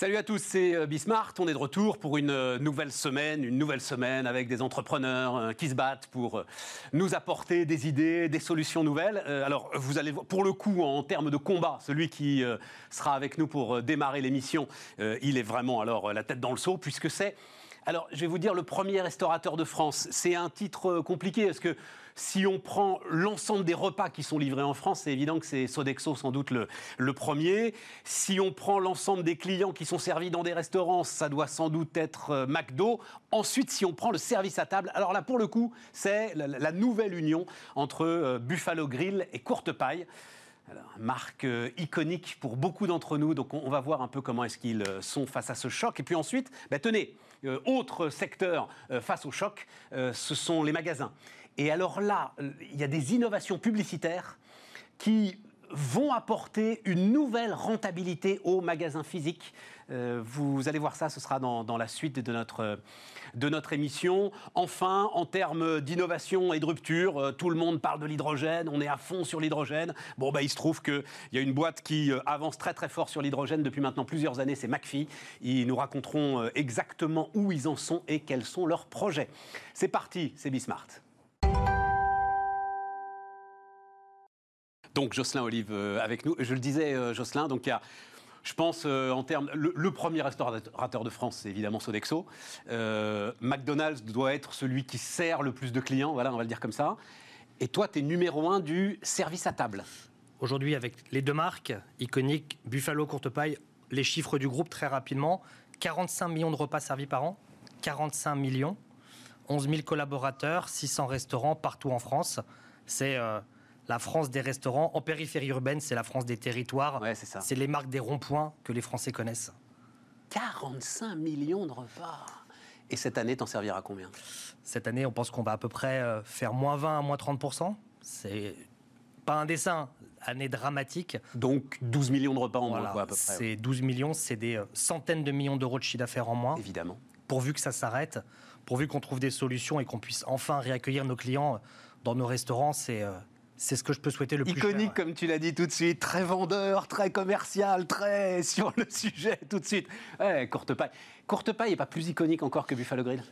Salut à tous, c'est euh, Bismart. On est de retour pour une euh, nouvelle semaine, une nouvelle semaine avec des entrepreneurs euh, qui se battent pour nous apporter des idées, des solutions nouvelles. Alors, vous allez voir, pour le coup, en termes de combat, celui qui sera avec nous pour démarrer l'émission, il est vraiment alors la tête dans le seau, puisque c'est alors, je vais vous dire le premier restaurateur de France. C'est un titre compliqué parce que si on prend l'ensemble des repas qui sont livrés en France, c'est évident que c'est Sodexo sans doute le, premier. Si on prend l'ensemble des clients qui sont servis dans des restaurants, ça doit sans doute être euh, McDo. Ensuite, si on prend le service à table, alors là, pour le coup, c'est la, nouvelle union entre euh, Buffalo Grill et Courte Paille. marque euh, iconique pour beaucoup d'entre nous, donc on, va voir un peu comment est-ce qu'ils sont face à ce choc. Et puis ensuite, bah, tenez, autre secteur face au choc, ce sont les magasins. Et alors là, il y a des innovations publicitaires qui vont apporter une nouvelle rentabilité aux magasins physiques. Euh, vous allez voir ça, ce sera dans, la suite de notre, émission. Enfin, en termes d'innovation et de rupture, euh, tout le monde parle de l'hydrogène, on est à fond sur l'hydrogène. Bon, bah, il se trouve qu'il y a une boîte qui euh, avance très très fort sur l'hydrogène depuis maintenant plusieurs années, c'est McPhee. Ils nous raconteront exactement où ils en sont et quels sont leurs projets. C'est parti, c'est Bismart. Donc Jocelyn Olive euh, avec nous. Je le disais, euh, Jocelyn, donc il y a je pense euh, en termes. Le, premier restaurateur de France, c'est évidemment Sodexo. McDonald's doit être celui qui sert le plus de clients, voilà, on va le dire comme ça. Et toi, tu es numéro un du service à table. Aujourd'hui, avec les deux marques iconiques, Buffalo, Courte Paille, les chiffres du groupe très rapidement 45 millions de repas servis par an, 45 millions, 11 000 collaborateurs, 600 restaurants partout en France. C'est la France des restaurants. En périphérie urbaine, c'est la France des territoires. Ouais, c'est ça. C'est les marques des ronds-points que les Français connaissent. 45 millions de repas. Et cette année, t'en serviras combien? Cette année, on pense qu'on va à peu près euh, faire moins 20 à moins 30% C'est pas un dessin, année dramatique. Donc 12 millions de repas en moins, à peu près. C'est 12 millions, c'est des euh, centaines de millions d'euros de chiffre d'affaires en moins. Évidemment. Pourvu que ça s'arrête, pourvu qu'on trouve des solutions et qu'on puisse enfin réaccueillir nos clients euh, dans nos restaurants, c'est c'est ce que je peux souhaiter le plus. Iconique, comme tu l'as dit tout de suite, très vendeur, très commercial, très sur le sujet tout de suite. Ouais, Courte Paille. Courte Paille n'est pas plus iconique encore que Buffalo Grill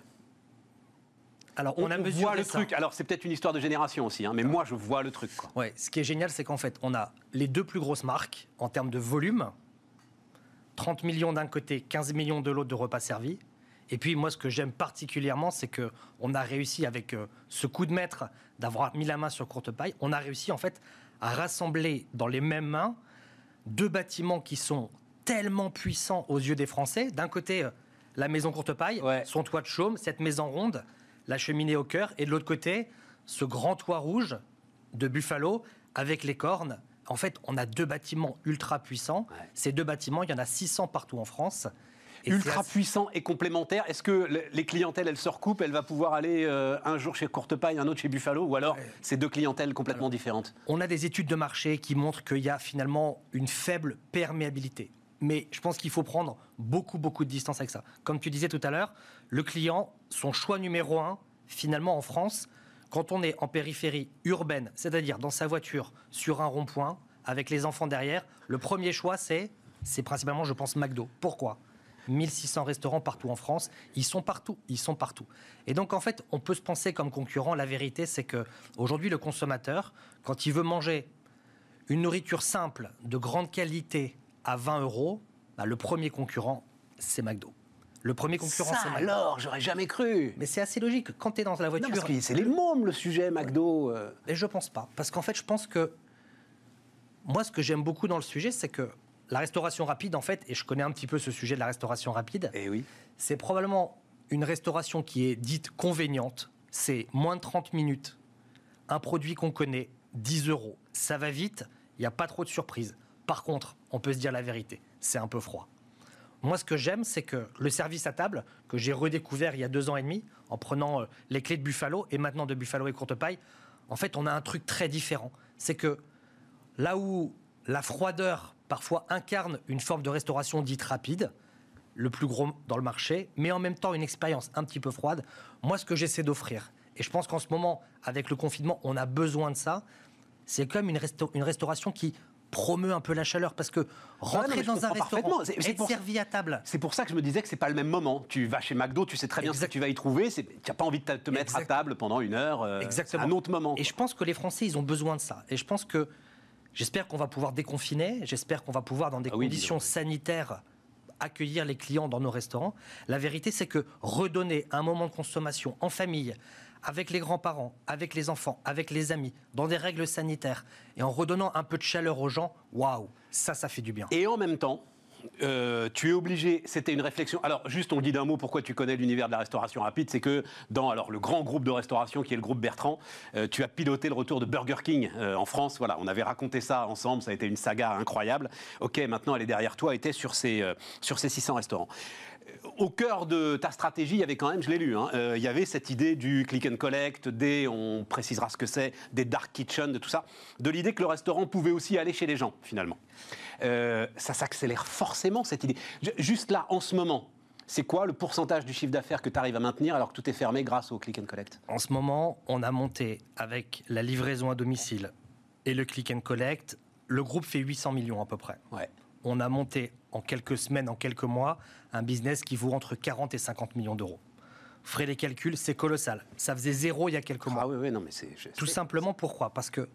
alors, on, a voit le truc. Alors, c'est peut-être une histoire de génération aussi, hein, mais moi, je vois le truc. Quoi. Ouais, ce qui est génial, c'est qu'en fait, on a les deux plus grosses marques en termes de volume 30 millions d'un côté, 15 millions de l'autre de repas servis. Et puis moi, ce que j'aime particulièrement, c'est que on a réussi avec euh, ce coup de maître d'avoir mis la main sur courte paille, on a réussi en fait à rassembler dans les mêmes mains deux bâtiments qui sont tellement puissants aux yeux des Français. D'un côté, euh, la maison courte paille, son toit de chaume, cette maison ronde, la cheminée au cœur, et de l'autre côté, ce grand toit rouge de Buffalo avec les cornes. En fait, on a deux bâtiments ultra puissants. Ces deux bâtiments, il y en a 600 partout en France ultra puissant et complémentaire. Est-ce que les clientèles, elles se recoupent Elle va pouvoir aller euh, un jour chez Courtepaille, un autre chez Buffalo Ou alors, c'est deux clientèles complètement différentes? On a des études de marché qui montrent qu'il y a finalement une faible perméabilité. Mais je pense qu'il faut prendre beaucoup, beaucoup de distance avec ça. Comme tu disais tout à l'heure, le client, son choix numéro un, finalement en France, quand on est en périphérie urbaine, c'est-à-dire dans sa voiture, sur un rond-point, avec les enfants derrière, le premier choix, c'est, c'est principalement, je pense, McDo. Pourquoi? 1600 restaurants partout en France. Ils sont partout, ils sont partout. Et donc en fait, on peut se penser comme concurrent. La vérité, c'est que aujourd'hui, le consommateur, quand il veut manger une nourriture simple, de grande qualité, à 20 euros, bah, le premier concurrent, c'est McDo. Le premier concurrent, c'est McDo. alors, j'aurais jamais cru. Mais c'est assez logique. Quand tu es dans la voiture. c'est les mômes, le sujet McDo. Euh. Et je pense pas. Parce qu'en fait, je pense que. Moi, ce que j'aime beaucoup dans le sujet, c'est que la restauration rapide, en fait, et je connais un petit peu ce sujet de la restauration rapide, eh oui. c'est probablement une restauration qui est dite convéniente. C'est moins de 30 minutes, un produit qu'on connaît, 10 euros. Ça va vite, il n'y a pas trop de surprises. Par contre, on peut se dire la vérité, c'est un peu froid. Moi, ce que j'aime, c'est que le service à table, que j'ai redécouvert il y a deux ans et demi, en prenant euh, les clés de Buffalo et maintenant de Buffalo et Courte Paille, en fait, on a un truc très différent. C'est que là où la froideur parfois incarne une forme de restauration dite rapide, le plus gros dans le marché, mais en même temps une expérience un petit peu froide. Moi, ce que j'essaie d'offrir, et je pense qu'en ce moment, avec le confinement, on a besoin de ça, c'est comme une, une restauration qui promeut un peu la chaleur parce que rentrer dans un restaurant, être servi à table. C'est pour ça que je me disais que c'est pas le même moment. Tu vas chez McDo, tu sais très bien ce que tu vas y trouver. Tu n'as pas envie de te mettre à table pendant une heure. Euh, Exactement. un autre moment. Et je pense que les Français, ils ont besoin de ça. Et je pense que j'espère qu'on va pouvoir déconfiner. J'espère qu'on va pouvoir, dans des ah conditions sanitaires, accueillir les clients dans nos restaurants. La vérité, c'est que redonner un moment de consommation en famille, avec les grands-parents, avec les enfants, avec les amis, dans des règles sanitaires, et en redonnant un peu de chaleur aux gens, waouh, ça, ça fait du bien. Et en même temps, euh, tu es obligé, c'était une réflexion. Alors, juste, on dit d'un mot, pourquoi tu connais l'univers de la restauration rapide, c'est que dans alors, le grand groupe de restauration qui est le groupe Bertrand, euh, tu as piloté le retour de Burger King euh, en France. Voilà, on avait raconté ça ensemble, ça a été une saga incroyable. Ok, maintenant elle est derrière toi, était sur ces, sur ces 600 restaurants au cœur de ta stratégie, il y avait quand même, je l'ai lu, hein, il y avait cette idée du click and collect, des, on précisera ce que c'est, des dark kitchen, de tout ça, de l'idée que le restaurant pouvait aussi aller chez les gens, finalement. Euh, ça s'accélère forcément, cette idée. Juste là, en ce moment, c'est quoi le pourcentage du chiffre d'affaires que tu arrives à maintenir alors que tout est fermé grâce au click and collect? En ce moment, on a monté avec la livraison à domicile et le click and collect, le groupe fait 800 millions à peu près. Ouais on a monté en quelques semaines, en quelques mois, un business qui vaut entre 40 et 50 millions d'euros. Ferez les calculs, c'est colossal. Ça faisait zéro il y a quelques mois. Ah oui, oui, non, mais c'est. Tout simplement pourquoi? Parce que,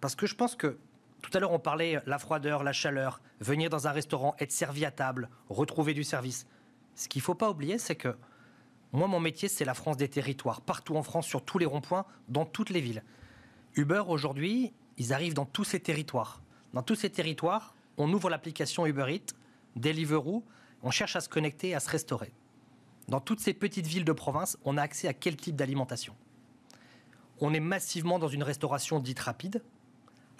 parce que je pense que tout à l'heure on parlait la froideur, la chaleur, venir dans un restaurant, être servi à table, retrouver du service. Ce qu'il ne faut pas oublier, c'est que moi, mon métier, c'est la France des territoires, partout en France, sur tous les ronds-points, dans toutes les villes. Uber, aujourd'hui, ils arrivent dans tous ces territoires. Dans tous ces territoires, on ouvre l'application Uber Eats, Deliveroo, on cherche à se connecter, à se restaurer. Dans toutes ces petites villes de province, on a accès à quel type d'alimentation? On est massivement dans une restauration dite rapide,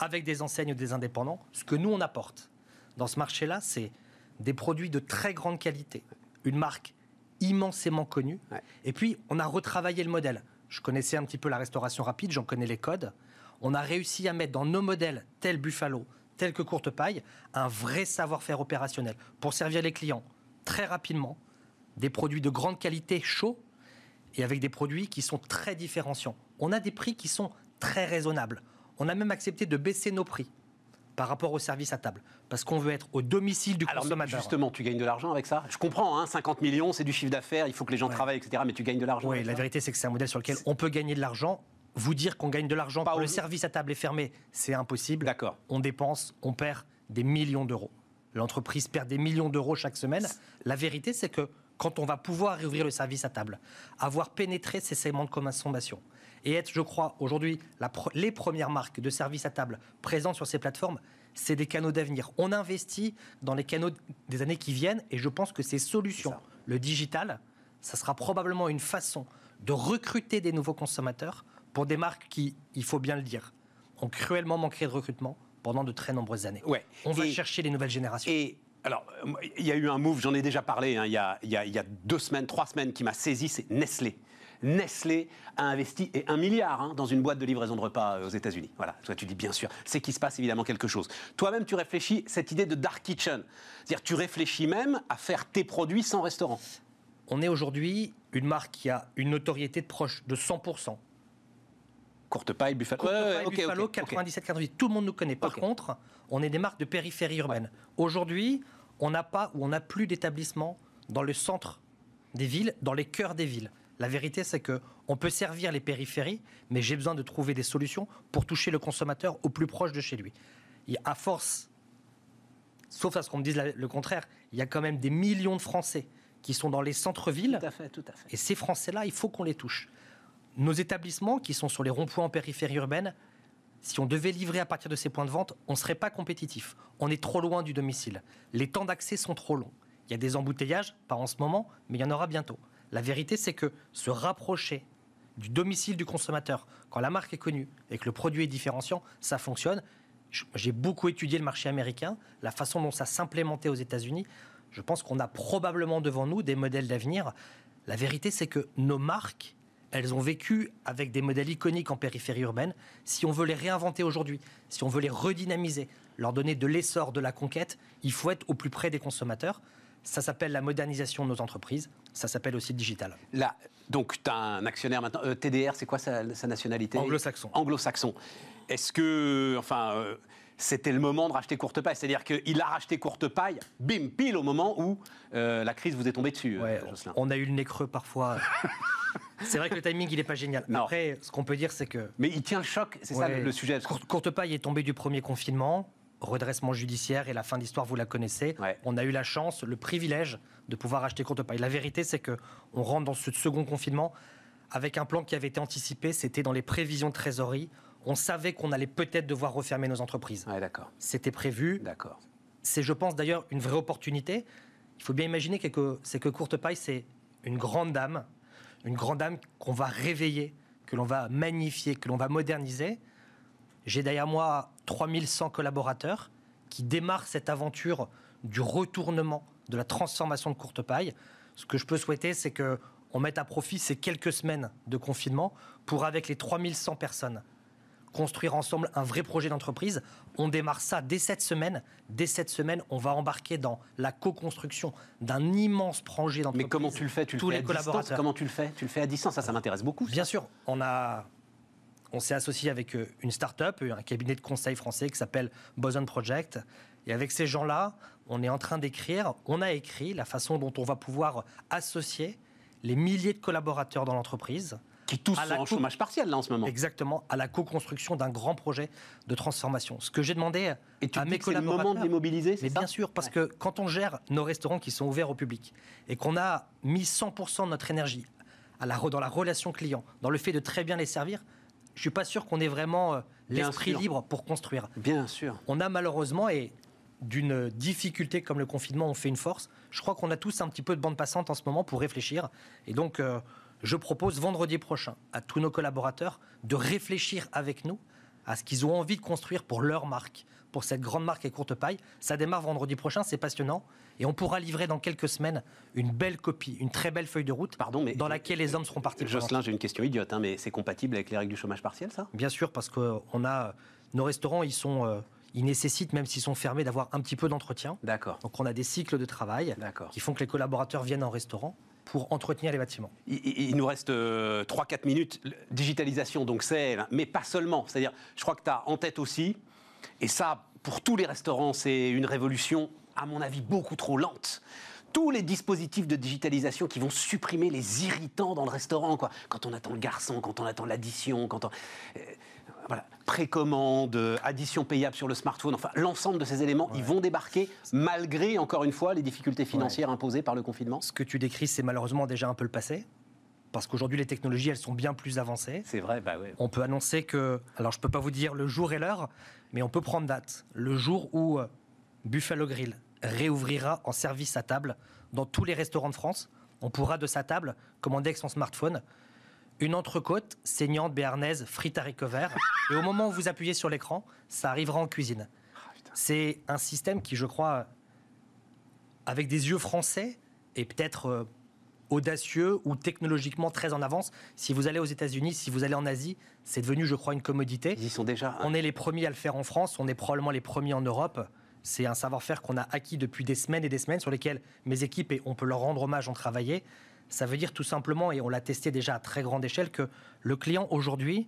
avec des enseignes ou des indépendants. Ce que nous, on apporte dans ce marché-là, c'est des produits de très grande qualité, une marque immensément connue. Et puis, on a retravaillé le modèle. Je connaissais un petit peu la restauration rapide, j'en connais les codes. On a réussi à mettre dans nos modèles, tel Buffalo, tel que Courte Paille, un vrai savoir-faire opérationnel pour servir les clients très rapidement, des produits de grande qualité chauds et avec des produits qui sont très différenciants. On a des prix qui sont très raisonnables. On a même accepté de baisser nos prix par rapport au service à table, parce qu'on veut être au domicile du Alors, consommateur. Justement, tu gagnes de l'argent avec ça? Je comprends, hein, 50 millions, c'est du chiffre d'affaires, il faut que les gens travaillent, etc., mais tu gagnes de l'argent Oui, la vérité, c'est que c'est un modèle sur lequel on peut gagner de l'argent vous dire qu'on gagne de l'argent quand le service à table est fermé, c'est impossible. D'accord. On dépense, on perd des millions d'euros. L'entreprise perd des millions d'euros chaque semaine. La vérité, c'est que quand on va pouvoir réouvrir le service à table, avoir pénétré ces segments de consommation et être, je crois, aujourd'hui les premières marques de service à table présentes sur ces plateformes, c'est des canaux d'avenir. On investit dans les canaux des années qui viennent et je pense que ces solutions, le digital, ça sera probablement une façon de recruter des nouveaux consommateurs pour des marques qui, il faut bien le dire, ont cruellement manqué de recrutement pendant de très nombreuses années. Ouais. On va chercher les nouvelles générations. Et alors, il y a eu un move, j'en ai déjà parlé, hein, il, y a, il, y a, deux semaines, trois semaines, qui m'a saisi, c'est Nestlé. Nestlé a investi et un milliard hein, dans une boîte de livraison de repas euh, aux États-Unis. Voilà, toi tu dis bien sûr, c'est qu'il se passe évidemment quelque chose. Toi-même, tu réfléchis cette idée de dark kitchen, c'est-à-dire tu réfléchis même à faire tes produits sans restaurant. On est aujourd'hui une marque qui a une notoriété de proche de 100 Courte paille, Buffalo. Courte paille, Buffalo, 97, 98. Tout le monde nous connaît. Par contre, on est des marques de périphérie urbaine. Aujourd'hui, on n'a pas ou on n'a plus d'établissements dans le centre des villes, dans les cœurs des villes. La vérité, c'est que on peut servir les périphéries, mais j'ai besoin de trouver des solutions pour toucher le consommateur au plus proche de chez lui. Et à force, sauf à ce qu'on me dise le contraire, il y a quand même des millions de Français qui sont dans les centres-villes. Tout à fait, tout à fait. Et ces Français-là, il faut qu'on les touche nos établissements qui sont sur les ronds-points en périphérie urbaine, si on devait livrer à partir de ces points de vente, on ne serait pas compétitif. On est trop loin du domicile. Les temps d'accès sont trop longs. Il y a des embouteillages, pas en ce moment, mais il y en aura bientôt. La vérité, c'est que se rapprocher du domicile du consommateur, quand la marque est connue et que le produit est différenciant, ça fonctionne. J'ai beaucoup étudié le marché américain, la façon dont ça s'implémentait aux États-Unis. Je pense qu'on a probablement devant nous des modèles d'avenir. La vérité, c'est que nos marques elles ont vécu avec des modèles iconiques en périphérie urbaine. Si on veut les réinventer aujourd'hui, si on veut les redynamiser, leur donner de l'essor de la conquête, il faut être au plus près des consommateurs. Ça s'appelle la modernisation de nos entreprises. Ça s'appelle aussi le digital. Là, donc, tu as un actionnaire maintenant. Euh, TDR, c'est quoi sa, nationalité? Anglo-saxon. Anglo-saxon. Est-ce que. Enfin. Euh, c'était le moment de racheter courte paille. C'est-à-dire qu'il a racheté courte paille, bim, pile au moment où euh, la crise vous est tombée dessus, euh, On a eu le nez creux parfois. c'est vrai que le timing, il n'est pas génial. Après, ce qu'on peut dire, c'est que. Mais il tient le choc, c'est ça le, sujet. Courte, paille est tombé du premier confinement, redressement judiciaire et la fin d'histoire, vous la connaissez. On a eu la chance, le privilège de pouvoir acheter courte paille. La vérité, c'est que on rentre dans ce second confinement avec un plan qui avait été anticipé, c'était dans les prévisions de trésorerie on savait qu'on allait peut-être devoir refermer nos entreprises. d'accord. C'était prévu. D'accord. C'est, je pense d'ailleurs, une vraie opportunité. Il faut bien imaginer que c'est que Courte Paille, c'est une grande dame, une grande dame qu'on va réveiller, que l'on va magnifier, que l'on va moderniser. J'ai derrière moi 3100 collaborateurs qui démarrent cette aventure du retournement, de la transformation de Courte Paille. Ce que je peux souhaiter, c'est que on mette à profit ces quelques semaines de confinement pour, avec les 3100 personnes construire ensemble un vrai projet d'entreprise. On démarre ça dès cette semaine. Dès cette semaine, on va embarquer dans la co-construction d'un immense projet d'entreprise. Mais comment tu le fais? Tu le fais à Distance? comment tu le fais? Tu le fais à distance? Ça, ça m'intéresse beaucoup. Bien sûr, on a. On s'est associé avec euh, une start-up, un cabinet de conseil français qui s'appelle Boson Project. Et avec ces gens-là, on est en train d'écrire, on a écrit la façon dont on va pouvoir associer les milliers de collaborateurs dans l'entreprise, qui tous sont en chômage partiel là en ce moment. Exactement, à la co-construction d'un grand projet de transformation. Ce que j'ai demandé Et tu à mes collaborateurs. C'est le moment de les mobiliser, Mais bien sûr, parce que quand on gère nos restaurants qui sont ouverts au public et qu'on a mis 100% de notre énergie à la, dans la relation client, dans le fait de très bien les servir, je suis pas sûr qu'on ait vraiment euh, l'esprit libre pour construire. Bien sûr. On a malheureusement et d'une difficulté comme le confinement, on fait une force. Je crois qu'on a tous un petit peu de bande passante en ce moment pour réfléchir. Et donc, euh, je propose vendredi prochain à tous nos collaborateurs de réfléchir avec nous à ce qu'ils ont envie de construire pour leur marque, pour cette grande marque et courte paille. Ça démarre vendredi prochain, c'est passionnant. Et on pourra livrer dans quelques semaines une belle copie, une très belle feuille de route Pardon, mais dans laquelle les hommes seront partis. Jocelyn, j'ai une question idiote, hein, mais c'est compatible avec les règles du chômage partiel, ça? Bien sûr, parce que on a nos restaurants, ils sont... Euh, ils nécessitent, même s'ils sont fermés, d'avoir un petit peu d'entretien. D'accord. Donc on a des cycles de travail qui font que les collaborateurs viennent en restaurant pour entretenir les bâtiments. Il, nous reste 3-4 euh, minutes. Digitalisation, donc c'est, mais pas seulement. C'est-à-dire, je crois que tu as en tête aussi, et ça, pour tous les restaurants, c'est une révolution, à mon avis, beaucoup trop lente tous les dispositifs de digitalisation qui vont supprimer les irritants dans le restaurant. Quoi. Quand on attend le garçon, quand on attend l'addition, quand on... Euh, précommande, addition payable sur le smartphone, enfin l'ensemble de ces éléments, ils vont débarquer malgré, encore une fois, les difficultés financières imposées par le confinement Ce que tu décris, c'est malheureusement déjà un peu le passé. Parce qu'aujourd'hui, les technologies, elles sont bien plus avancées. C'est vrai, bah oui. On peut annoncer que, alors je ne peux pas vous dire le jour et l'heure, mais on peut prendre date. Le jour où euh, Buffalo Grill réouvrira en service à table dans tous les restaurants de France, on pourra de sa table commander avec son smartphone une entrecôte saignante béarnaise frite à vert. Et au moment où vous appuyez sur l'écran, ça arrivera en cuisine. C'est un système qui, je crois, avec des yeux français et peut-être euh, audacieux ou technologiquement très en avance. Si vous allez aux États-Unis, si vous allez en Asie, c'est devenu, je crois, une commodité. Ils y sont déjà. Hein. On est les premiers à le faire en France, on est probablement les premiers en Europe. C'est un savoir-faire qu'on a acquis depuis des semaines et des semaines, sur lesquels mes équipes, et on peut leur rendre hommage, ont travaillé. Ça veut dire tout simplement, et on l'a testé déjà à très grande échelle, que le client aujourd'hui,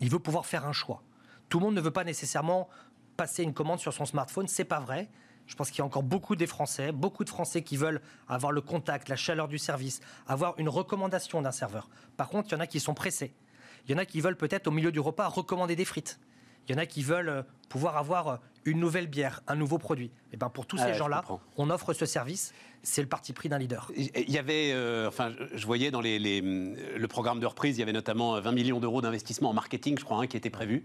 il veut pouvoir faire un choix. Tout le monde ne veut pas nécessairement passer une commande sur son smartphone, c'est pas vrai. Je pense qu'il y a encore beaucoup des Français, beaucoup de Français qui veulent avoir le contact, la chaleur du service, avoir une recommandation d'un serveur. Par contre, il y en a qui sont pressés. Il y en a qui veulent peut-être au milieu du repas recommander des frites. Il y en a qui veulent euh, pouvoir avoir euh, une nouvelle bière, un nouveau produit. Et eh ben pour tous ces gens-là, on offre ce service. C'est le parti pris d'un leader. Il y avait, euh, enfin, je voyais dans les, le programme de reprise, il y avait notamment 20 millions d'euros d'investissement en marketing, je crois, hein, qui était prévu.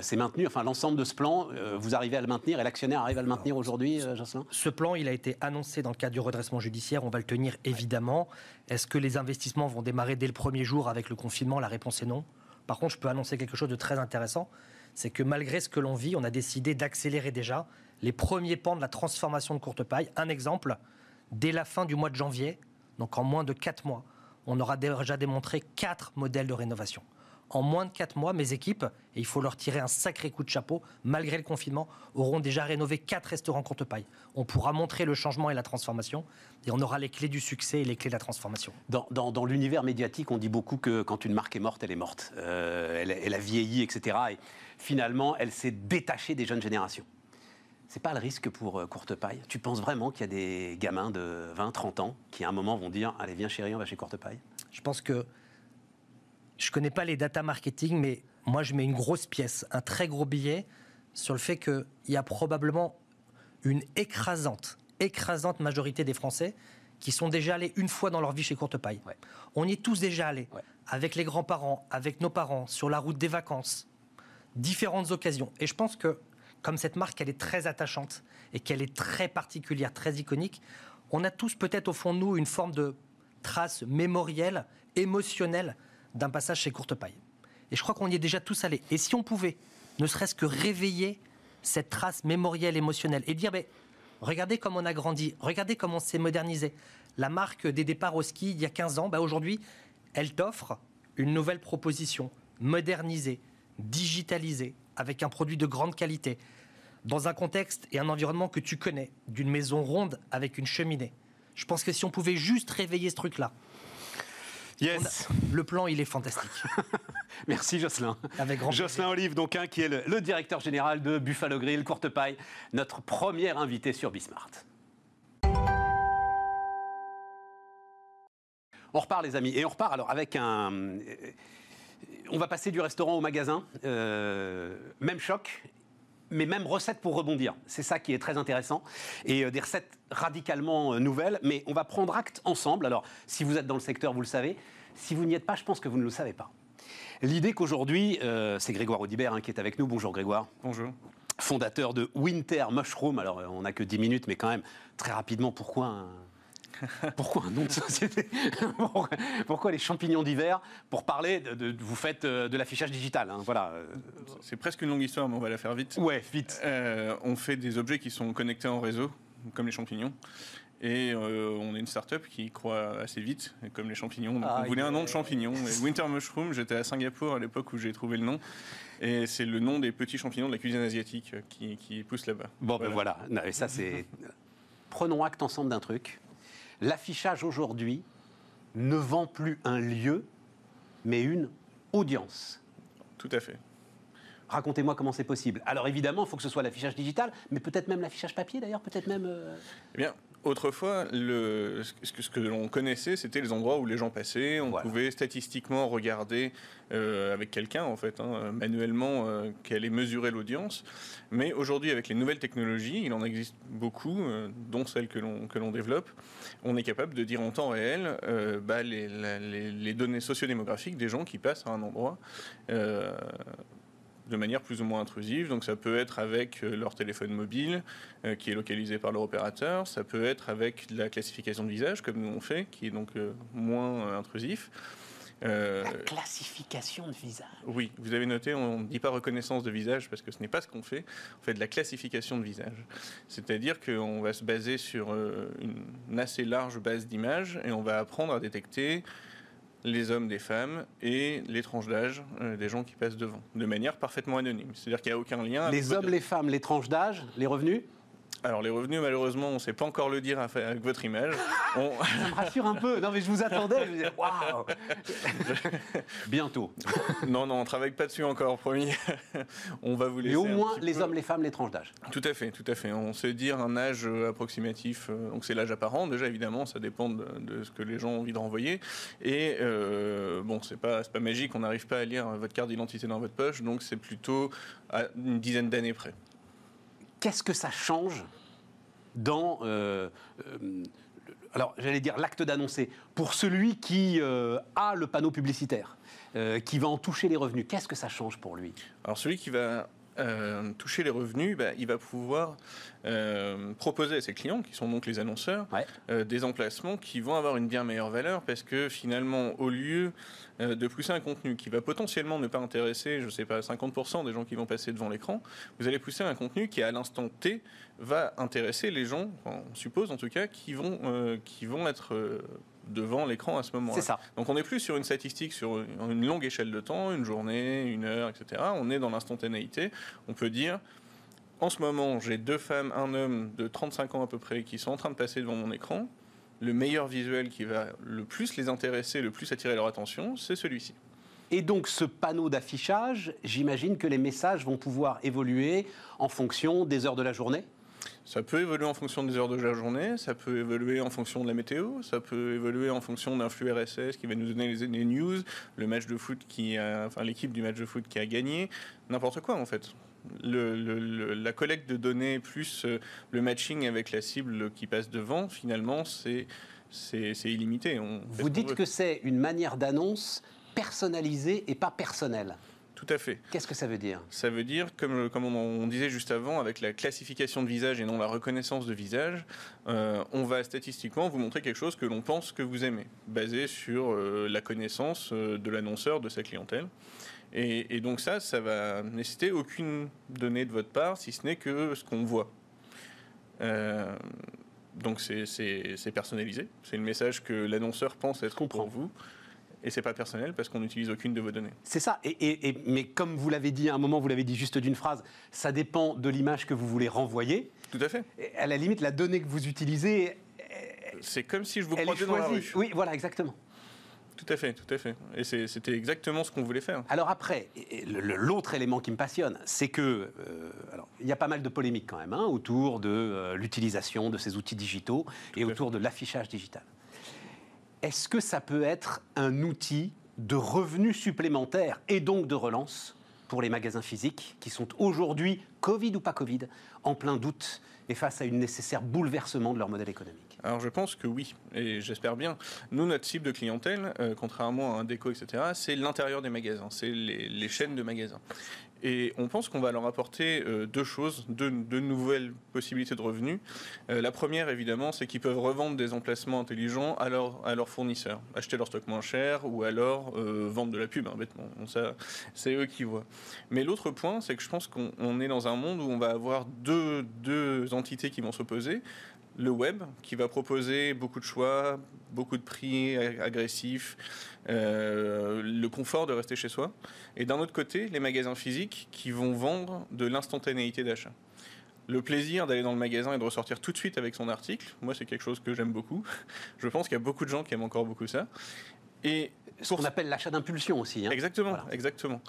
c'est maintenu. Enfin, l'ensemble de ce plan, vous arrivez à le maintenir et l'actionnaire arrive à le maintenir aujourd'hui, Jocelyn? Ce plan, il a été annoncé dans le cadre du redressement judiciaire. On va le tenir évidemment. Est-ce que les investissements vont démarrer dès le premier jour avec le confinement? La réponse est non. Par contre, je peux annoncer quelque chose de très intéressant c'est que malgré ce que l'on vit, on a décidé d'accélérer déjà les premiers pans de la transformation de courte paille. Un exemple, dès la fin du mois de janvier, donc en moins de 4 mois, on aura déjà démontré 4 modèles de rénovation. en moins de 4 mois, mes équipes, et il faut leur tirer un sacré coup de chapeau, malgré le confinement, auront déjà rénové 4 restaurants courte paille. On pourra montrer le changement et la transformation, et on aura les clés du succès et les clés de la transformation. Dans, l'univers médiatique, on dit beaucoup que quand une marque est morte, elle est morte. Euh, elle, a vieilli, etc. Et finalement, elle s'est détachée des jeunes générations. C'est pas le risque pour euh, Courte Paille? Tu penses vraiment qu'il y a des gamins de 20, 30 ans qui à un moment vont dire Allez, viens chérie, on va chez Courte Paille? Je pense que je connais pas les data marketing, mais moi, je mets une grosse pièce, un très gros billet sur le fait qu'il y a probablement une écrasante, écrasante majorité des Français qui sont déjà allés une fois dans leur vie chez Courtepaille. On y est tous déjà allés, avec les grands-parents, avec nos parents, sur la route des vacances, différentes occasions. Et je pense que, comme cette marque, elle est très attachante et qu'elle est très particulière, très iconique, on a tous peut-être au fond de nous une forme de trace mémorielle, émotionnelle d'un passage chez Courtepaille. Et je crois qu'on y est déjà tous allés. Et si on pouvait, ne serait-ce que réveiller cette trace mémorielle, émotionnelle, et dire, mais, regardez comme on a grandi, regardez comment on s'est modernisé. La marque des départs au ski, il y a 15 ans, bah aujourd'hui, elle t'offre une nouvelle proposition, modernisée, digitalisée, avec un produit de grande qualité, dans un contexte et un environnement que tu connais, d'une maison ronde avec une cheminée. Je pense que si on pouvait juste réveiller ce truc-là, Yes. le plan, il est fantastique. Merci Jocelyn. Avec grand Jocelyn Olive, donc, hein, qui est le, directeur général de Buffalo Grill, Courte Paille, notre premier invité sur Bismart. On repart les amis, et on repart alors avec un... On va passer du restaurant au magasin, euh, même choc, mais même recette pour rebondir. C'est ça qui est très intéressant. Et euh, des recettes radicalement euh, nouvelles, mais on va prendre acte ensemble. Alors, si vous êtes dans le secteur, vous le savez. Si vous n'y êtes pas, je pense que vous ne le savez pas. L'idée qu'aujourd'hui, c'est Grégoire Audibert hein, qui est avec nous. Bonjour Grégoire. Bonjour. Fondateur de Winter Mushroom. Alors, on n'a que 10 minutes, mais quand même, très rapidement, pourquoi pourquoi un nom de société Pourquoi les champignons d'hiver Pour parler de, vous faites euh, de l'affichage digital, hein, voilà. C'est presque une longue histoire, mais on va la faire vite. Ouais, vite. Euh, on fait des objets qui sont connectés en réseau, comme les champignons. Et euh, on est une start-up qui croit assez vite, comme les champignons. Donc on voulait un nom de champignon. Winter Mushroom, j'étais à Singapour à l'époque où j'ai trouvé le nom. Et c'est le nom des petits champignons de la cuisine asiatique qui, poussent là-bas. Bon, ben voilà. et ça, c'est. Prenons acte ensemble d'un truc. L'affichage aujourd'hui ne vend plus un lieu, mais une audience. Tout à fait. Racontez-moi comment c'est possible. Alors évidemment, il faut que ce soit l'affichage digital, mais peut-être même l'affichage papier d'ailleurs, peut-être même... Euh, eh bien, Autrefois, le, ce que, l'on connaissait, c'était les endroits où les gens passaient. On pouvait statistiquement regarder euh, avec quelqu'un, en fait, hein, manuellement, euh, qu'elle mesurer l'audience. Mais aujourd'hui, avec les nouvelles technologies, il en existe beaucoup, euh, dont celles que l'on développe. On est capable de dire en temps réel bah, les, les, les, données sociodémographiques des gens qui passent à un endroit de manière plus ou moins intrusive. Donc ça peut être avec euh, leur téléphone mobile euh, qui est localisé par leur opérateur, ça peut être avec la classification de visage comme nous on fait, qui est donc euh, moins intrusif. la classification de visage. Oui, vous avez noté, on ne dit pas reconnaissance de visage parce que ce n'est pas ce qu'on fait. On fait de la classification de visage. C'est-à-dire qu'on va se baser sur une assez large base d'images et on va apprendre à détecter les hommes des femmes et les tranches d'âge euh, des gens qui passent devant, de manière parfaitement anonyme. C'est-à-dire qu'il n'y a aucun lien. Les hommes, les femmes, les tranches d'âge, les revenus? Alors les revenus, malheureusement, on ne sait pas encore le dire avec votre image. On... Ça me rassure un peu. Non mais je vous attendais. Je disais, waouh Bientôt. Non, non, on travaille pas dessus encore, promis. on va vous laisser. Mais au moins les hommes, les femmes, les tranches d'âge. Tout à fait, tout à fait. On sait dire un âge euh, approximatif. Euh, donc c'est l'âge apparent. Déjà évidemment, ça dépend de, ce que les gens ont envie de renvoyer. Et euh, bon, c'est pas pas magique. On n'arrive pas à lire votre carte d'identité dans votre poche. Donc c'est plutôt à une dizaine d'années près qu'est-ce que ça change dans, euh, euh, alors j'allais dire l'acte d'annoncer, pour celui qui euh, a le panneau publicitaire, qui va en toucher les revenus, qu'est-ce que ça change pour lui? Alors celui qui va toucher les revenus, bah, il va pouvoir proposer à ses clients, qui sont donc les annonceurs, des emplacements qui vont avoir une bien meilleure valeur parce que finalement, au lieu euh, de pousser un contenu qui va potentiellement ne pas intéresser, je ne sais pas, 50% des gens qui vont passer devant l'écran, vous allez pousser un contenu qui, à l'instant T, va intéresser les gens, on suppose en tout cas, qui vont, euh, qui vont être euh, devant l'écran à ce moment-là. C'est ça. Donc on n'est plus sur une statistique sur une longue échelle de temps, une journée, une heure, etc. On est dans l'instantanéité. On peut dire, en ce moment, j'ai deux femmes, un homme de 35 ans à peu près qui sont en train de passer devant mon écran. Le meilleur visuel qui va le plus les intéresser, le plus attirer leur attention, c'est celui-ci. Et donc ce panneau d'affichage, j'imagine que les messages vont pouvoir évoluer en fonction des heures de la journée? Ça peut évoluer en fonction des heures de la journée, ça peut évoluer en fonction de la météo, ça peut évoluer en fonction d'un flux RSS qui va nous donner les, news, le match de foot qui a, enfin l'équipe du match de foot qui a gagné, n'importe quoi en fait. la collecte de données plus euh, le matching avec la cible qui passe devant, finalement, c'est illimité. On Vous dites que c'est une manière d'annonce personnalisée et pas personnelle. Tout à fait. Qu'est-ce que ça veut dire? Ça veut dire, comme, comme on, disait juste avant, avec la classification de visage et non la reconnaissance de visage, euh, on va statistiquement vous montrer quelque chose que l'on pense que vous aimez, basé sur euh, la connaissance euh, de l'annonceur de sa clientèle. Et, donc ça, ça va nécessiter aucune donnée de votre part, si ce n'est que ce qu'on voit. donc c'est personnalisé, c'est le message que l'annonceur pense être pour vous et c'est pas personnel parce qu'on n'utilise aucune de vos données. C'est ça. Et, mais comme vous l'avez dit à un moment, vous l'avez dit juste d'une phrase, ça dépend de l'image que vous voulez renvoyer. Tout à fait. à la limite, la donnée que vous utilisez. C'est comme si je vous croisais dans la rue. Oui, voilà, exactement. Tout à fait, tout à fait. Et c'était exactement ce qu'on voulait faire. Alors après, l'autre élément qui me passionne, c'est que, euh, alors, il y a pas mal de polémiques quand même hein, autour de euh, l'utilisation de ces outils digitaux et autour de l'affichage digital est-ce que ça peut être un outil de revenus supplémentaires et donc de relance pour les magasins physiques qui sont aujourd'hui, Covid ou pas Covid, en plein doute et face à une nécessaire bouleversement de leur modèle économique? Alors je pense que oui, et j'espère bien. Nous, notre cible de clientèle, euh, contrairement à un déco, etc., c'est l'intérieur des magasins, c'est les, chaînes de magasins. Et on pense qu'on va leur apporter euh, deux choses, deux, nouvelles possibilités de revenus. Euh, la première, évidemment, c'est qu'ils peuvent revendre des emplacements intelligents à, leurs fournisseurs, acheter leur stock moins cher ou alors euh, vendre de la pub, hein, bêtement. c'est eux qui voient. Mais l'autre point, c'est que je pense qu'on est dans un monde où on va avoir deux, deux entités qui vont s'opposer le web qui va proposer beaucoup de choix, beaucoup de prix agressifs, euh, le confort de rester chez soi. Et d'un autre côté, les magasins physiques qui vont vendre de l'instantanéité d'achat. Le plaisir d'aller dans le magasin et de ressortir tout de suite avec son article, moi c'est quelque chose que j'aime beaucoup. Je pense qu'il y a beaucoup de gens qui aiment encore beaucoup ça. Et ce qu'on appelle l'achat d'impulsion aussi. Hein. Exactement, exactement.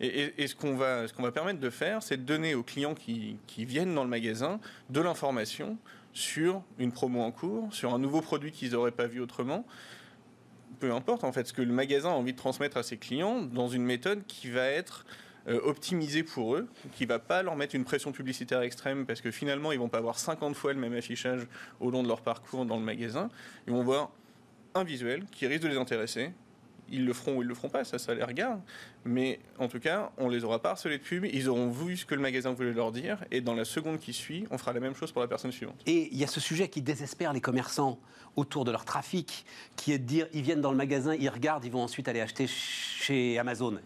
Et, ce qu'on va, ce qu'on va permettre de faire, c'est de donner aux clients qui, qui viennent dans le magasin de l'information sur une promo en cours, sur un nouveau produit qu'ils n'auraient pas vu autrement. Peu importe en fait ce que le magasin a envie de transmettre à ses clients dans une méthode qui va être euh, optimisée pour eux, qui va pas leur mettre une pression publicitaire extrême parce que finalement ils vont pas avoir 50 fois le même affichage au long de leur parcours dans le magasin. Ils vont voir un visuel qui risque de les intéresser, ils le feront ou ils le feront pas, ça, ça les regarde. Mais en tout cas, on les aura pas harcelés de pub, ils auront vu ce que le magasin voulait leur dire, et dans la seconde qui suit, on fera la même chose pour la personne suivante. Et il y a ce sujet qui désespère les commerçants autour de leur trafic, qui est de dire, ils viennent dans le magasin, ils regardent, ils vont ensuite aller acheter chez Amazon.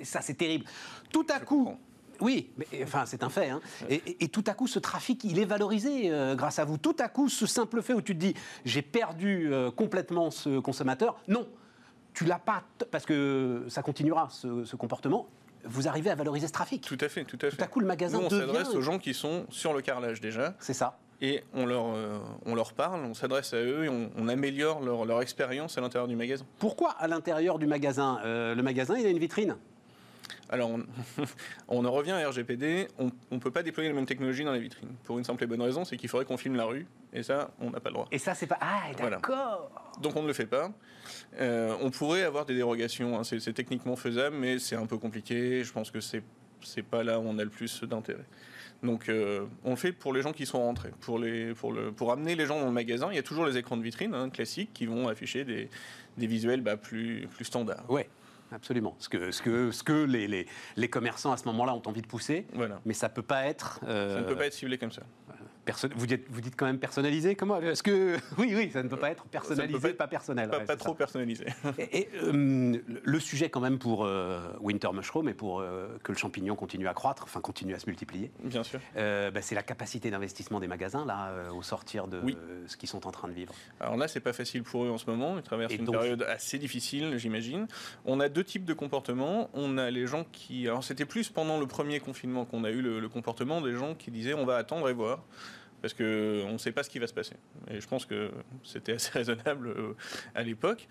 Et ça, c'est terrible. Tout à coup... Oui, mais enfin, c'est un fait. Hein. Et, tout à coup, ce trafic, il est valorisé euh, grâce à vous. Tout à coup, ce simple fait où tu te dis, j'ai perdu euh, complètement ce consommateur. Non, tu l'as pas, parce que ça continuera ce, comportement, vous arrivez à valoriser ce trafic. Tout à fait, tout à fait. Tout à coup, le magasin Nous, on s'adresse aux gens qui sont sur le carrelage déjà. C'est ça. Et on leur, euh, on leur parle, on s'adresse à eux et on, améliore leur, leur expérience à l'intérieur du magasin. Pourquoi à l'intérieur du magasin? Euh, Le magasin, il a une vitrine? Alors, on, en revient à RGPD. On ne peut pas déployer la même technologie dans les vitrines. Pour une simple et bonne raison, c'est qu'il faudrait qu'on filme la rue. Et ça, on n'a pas le droit. Et ça, c'est pas. Ah, d'accord Donc, on ne le fait pas. Euh, on pourrait avoir des dérogations. Hein. C'est techniquement faisable, mais c'est un peu compliqué. Je pense que c'est n'est pas là où on a le plus d'intérêt. Donc, euh, on le fait pour les gens qui sont rentrés. Pour, les, pour, le, pour amener les gens dans le magasin, il y a toujours les écrans de vitrine hein, classiques qui vont afficher des, des visuels bah, plus, plus standards. Ouais absolument. Ce que, ce que, ce que les, les, les commerçants à ce moment-là ont envie de pousser, voilà. mais ça ne peut pas être... Ça ne peut pas être ciblé comme ça. Vous, dites, vous dites quand même personnalisé Comment Est-ce que oui, oui, ça ne peut pas être personnalisé, pas, personnel. Pas, trop personnalisé. Et, euh, le sujet quand même pour euh, Winter Mushroom et pour euh, que le champignon continue à croître, enfin continue à se multiplier. Bien sûr. Bah, c'est la capacité d'investissement des magasins là au sortir de ce qu'ils sont en train de vivre. Alors là, c'est pas facile pour eux en ce moment. Ils traversent une période assez difficile, j'imagine. On a deux types de comportements. On a les gens qui, alors c'était plus pendant le premier confinement qu'on a eu le comportement des gens qui disaient on va attendre et voir parce qu'on ne sait pas ce qui va se passer. Et je pense que c'était assez raisonnable euh, à l'époque.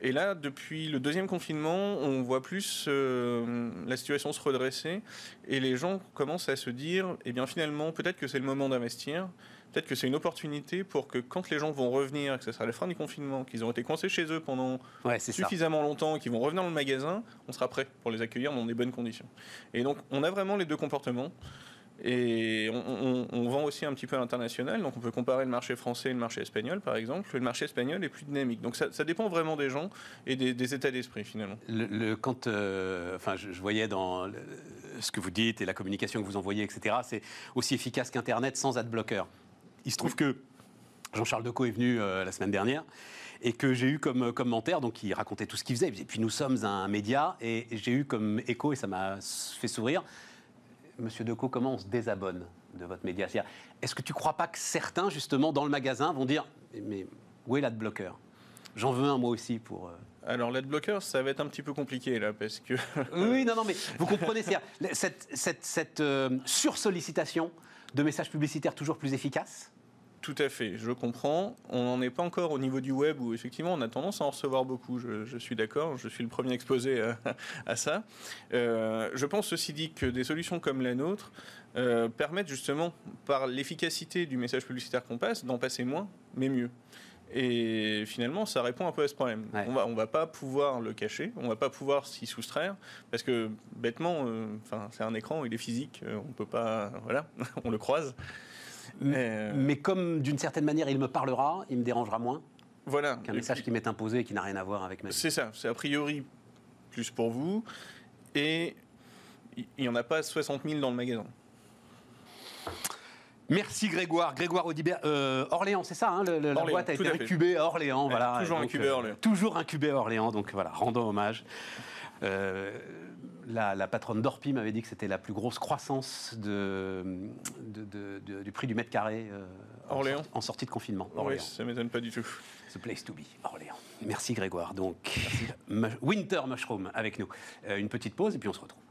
Et là, depuis le deuxième confinement, on voit plus euh, la situation se redresser et les gens commencent à se dire, eh bien finalement, peut-être que c'est le moment d'investir, peut-être que c'est une opportunité pour que quand les gens vont revenir, que ce sera la fin du confinement, qu'ils ont été coincés chez eux pendant suffisamment longtemps, qu'ils vont revenir dans le magasin, on sera prêt pour les accueillir dans des bonnes conditions. Et donc, on a vraiment les deux comportements. Et on, vend aussi un petit peu à l'international, donc on peut comparer le marché français et le marché espagnol, par exemple. Le marché espagnol est plus dynamique. Donc ça, dépend vraiment des gens et des, états d'esprit, finalement. Le, quand, euh, enfin, je, voyais dans ce que vous dites et la communication que vous envoyez, etc., c'est aussi efficace qu'Internet sans adblocker. Il se trouve que Jean-Charles Decaux est venu euh, la semaine dernière et que j'ai eu comme commentaire, donc il racontait tout ce qu'il faisait. Et puis nous sommes un média, et j'ai eu comme écho, et ça m'a fait sourire, Monsieur Decaux, comment on se désabonne de votre média? Est-ce que tu ne crois pas que certains, justement, dans le magasin, vont dire Mais où est l'adblocker? J'en veux un moi aussi pour. Euh, Alors l'adblocker, ça va être un petit peu compliqué là, parce que. oui, non, non, mais vous comprenez, c'est cette, cette, cette euh, sursollicitation de messages publicitaires toujours plus efficaces tout à fait, je comprends. On n'en est pas encore au niveau du web où effectivement on a tendance à en recevoir beaucoup. Je, suis d'accord, je suis le premier exposé à, ça. Euh, je pense ceci dit que des solutions comme la nôtre euh, permettent justement, par l'efficacité du message publicitaire qu'on passe, d'en passer moins, mais mieux. Et finalement, ça répond un peu à ce problème. On va, on va pas pouvoir le cacher, on va pas pouvoir s'y soustraire, parce que bêtement, euh, c'est un écran, il est physique, on peut pas, voilà, on le croise. Euh, mais, comme d'une certaine manière il me parlera, il me dérangera moins voilà. qu'un message qui m'est imposé et qui n'a rien à voir avec ma. C'est ça, c'est a priori plus pour vous. Et il n'y en a pas 60 000 dans le magasin. Merci Grégoire. Grégoire Audibert. Euh, Orléans, c'est ça, hein, la boîte a été incubée à Orléans. Voilà, toujours incubée à Orléans. Euh, toujours incubée à Orléans, donc voilà, rendons hommage. Euh, la, patronne d'Orpi m'avait dit que c'était la plus grosse croissance de, du prix du mètre carré euh, Orléans. En, sortie de confinement. Oui, ça m'étonne pas du tout. The place to be, Orléans. Merci Grégoire. Donc, Winter Mushroom avec nous. Euh, une petite pause et puis on se retrouve.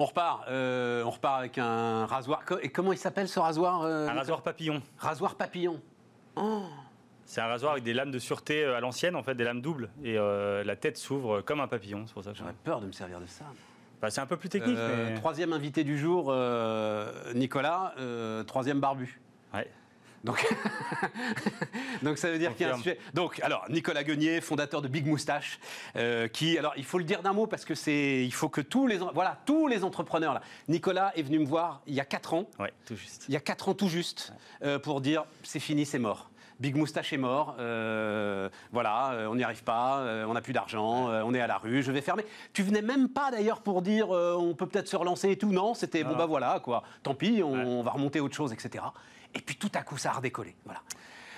On repart, euh, on repart avec un rasoir. Et comment il s'appelle ce rasoir Un rasoir papillon. Rasoir papillon. Oh. C'est un rasoir avec des lames de sûreté euh, à l'ancienne, en fait, des lames doubles. Et euh, la tête s'ouvre comme un papillon. C'est pour ça que j'aurais peur de me servir de ça. Bah, c'est un peu plus technique. Euh, troisième invité du jour, Nicolas, troisième barbu. Ouais. Donc, donc ça veut dire qu'il y a un sujet. Donc, alors Nicolas Guenier, fondateur de Big Moustache, qui, alors il faut le dire d'un mot parce que c'est, il faut que tous les, voilà, tous les entrepreneurs là. Nicolas est venu me voir il y a 4 ans. Ouais, tout juste. Il y a 4 ans tout juste pour dire c'est fini, c'est mort. Big Moustache est mort, euh, voilà, euh, on n'y arrive pas, euh, on n'a plus d'argent, on est à la rue, je vais fermer. Tu venais même pas d'ailleurs pour dire on peut peut-être se relancer et tout, non, c'était bon bah voilà quoi, tant pis, on, va remonter autre chose, etc. Et puis tout à coup ça a redécollé, voilà.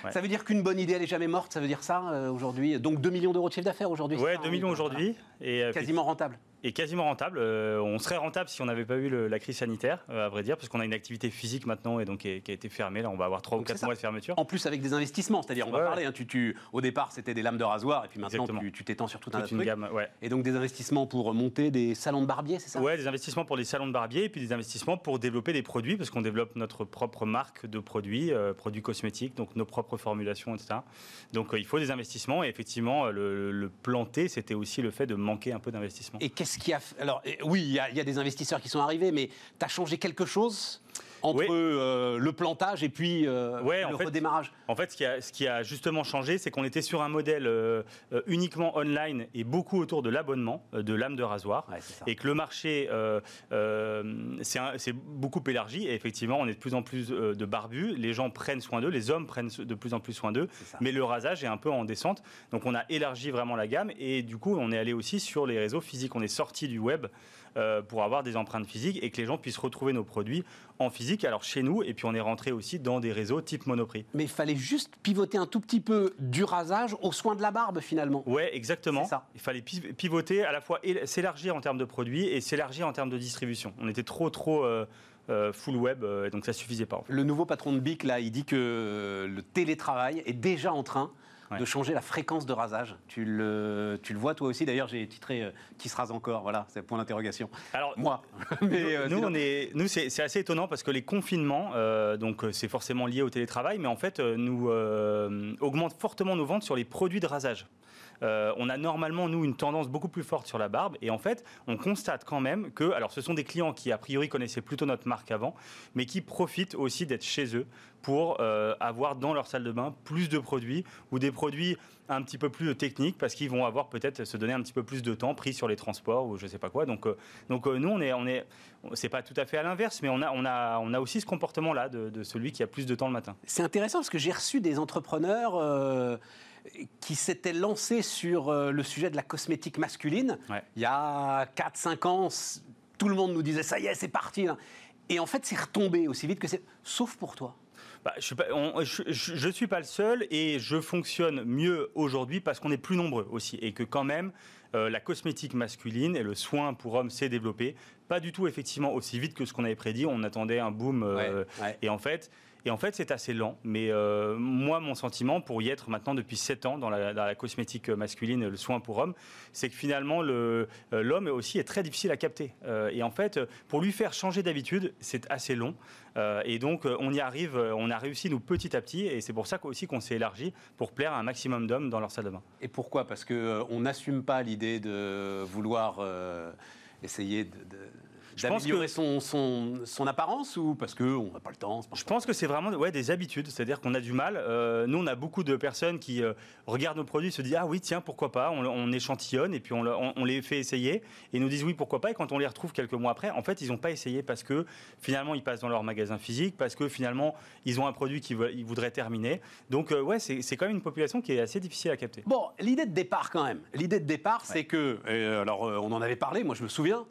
Ça veut dire qu'une bonne idée, elle n'est jamais morte, ça veut dire ça aujourd'hui? Donc 2 millions d'euros de chiffre d'affaires aujourd'hui Ouais, 2 millions aujourd'hui. Et Quasiment rentable est quasiment rentable. Euh, on serait rentable si on n'avait pas eu la crise sanitaire, euh, à vrai dire, parce qu'on a une activité physique maintenant et donc qui, a été fermée. Là, on va avoir 3 ou 4 mois de fermeture. En plus, avec des investissements, c'est-à-dire, on va parler. Hein, tu, tu, au départ, c'était des lames de rasoir et puis maintenant, tu t'étends sur tout un une gamme. Ouais. Et donc des investissements pour monter des salons de barbier, c'est ça? Ouais, des investissements pour les salons de barbier et puis des investissements pour développer des produits, parce qu'on développe notre propre marque de produits, euh, produits cosmétiques, donc nos propres formulations, etc. Donc il faut des investissements et effectivement, le, le planter, c'était aussi le fait de manquer un peu d'investissement. Et qu'est-ce Alors, oui, il y, a des investisseurs qui sont arrivés, mais tu as changé quelque chose? Entre euh, le plantage et puis euh, le redémarrage En fait, ce qui, a, ce qui a justement changé, c'est qu'on était sur un modèle euh, uniquement online et beaucoup autour de l'abonnement de lames de rasoir, et que le marché c'est beaucoup élargi. Et effectivement, on est de plus en plus de barbus. Les gens prennent soin d'eux, les hommes prennent de plus en plus soin d'eux, mais le rasage est un peu en descente. Donc, on a élargi vraiment la gamme, et du coup, on est allé aussi sur les réseaux physiques. On est sorti du web. Pour avoir des empreintes physiques et que les gens puissent retrouver nos produits en physique, alors chez nous, et puis on est rentré aussi dans des réseaux type Monoprix. Mais il fallait juste pivoter un tout petit peu du rasage aux soins de la barbe finalement. Ouais, exactement. Ça. Il fallait pivoter à la fois s'élargir en termes de produits et s'élargir en termes de distribution. On était trop trop euh, euh, full web, donc ça suffisait pas. Le nouveau patron de BIC, là, il dit que le télétravail est déjà en train de changer la fréquence de rasage. Tu le, tu le vois toi aussi. D'ailleurs, j'ai titré euh, Qui se rase encore Voilà, c'est le point d'interrogation. Alors, moi. Mais, euh, nous, on est, nous c'est assez étonnant parce que les confinements, euh, donc c'est forcément lié au télétravail, mais en fait, nous augmentent fortement nos ventes sur les produits de rasage. Euh, on a normalement, nous, une tendance beaucoup plus forte sur la barbe. Et en fait, on constate quand même que, alors ce sont des clients qui, a priori, connaissaient plutôt notre marque avant, mais qui profitent aussi d'être chez eux pour euh, avoir dans leur salle de bain plus de produits ou des produits un petit peu plus techniques parce qu'ils vont avoir peut-être se donner un petit peu plus de temps pris sur les transports ou je sais pas quoi. Donc, euh, donc nous, on est, on est, c'est pas tout à fait à l'inverse, mais on a, on a, on a aussi ce comportement-là de, celui qui a plus de temps le matin. C'est intéressant parce que j'ai reçu des entrepreneurs qui s'était lancé sur euh, le sujet de la cosmétique masculine. Il y a 4-5 ans, tout le monde nous disait ça y est, c'est parti. Et en fait, c'est retombé aussi vite que c'est. Sauf pour toi. Bah, je ne suis, pas le seul et je fonctionne mieux aujourd'hui parce qu'on est plus nombreux aussi et que quand même euh, la cosmétique masculine et le soin pour hommes s'est développé. Pas du tout effectivement aussi vite que ce qu'on avait prédit. On attendait un boom euh, et en fait et en fait, c'est assez lent. Mais euh, moi, mon sentiment, pour y être maintenant depuis 7 ans dans la, cosmétique masculine, le soin pour homme, c'est que finalement, euh, l'homme aussi est très difficile à capter. Euh, et en fait, pour lui faire changer d'habitude, c'est assez long. et donc, on y arrive, on a réussi, nous, petit à petit. Et c'est pour ça aussi qu'on s'est élargi pour plaire à un maximum d'hommes dans leur salle de bain. Et pourquoi? Parce qu'on n'assume pas l'idée de vouloir essayer de d'améliorer son, son, son, apparence ou parce qu'on n'a pas le temps Je pense que c'est vraiment ouais, des habitudes, c'est-à-dire qu'on a du mal. Euh, nous, on a beaucoup de personnes qui euh, regardent nos produits, se disent ah oui tiens pourquoi pas, on, échantillonne et puis on, on, les fait essayer et nous disent oui pourquoi pas et quand on les retrouve quelques mois après, en fait ils n'ont pas essayé parce que finalement ils passent dans leur magasin physique, parce que finalement ils ont un produit qu'ils voudraient terminer. Donc euh, ouais c'est quand même une population qui est assez difficile à capter. Bon l'idée de départ quand même, l'idée de départ c'est que alors on en avait parlé, moi je me souviens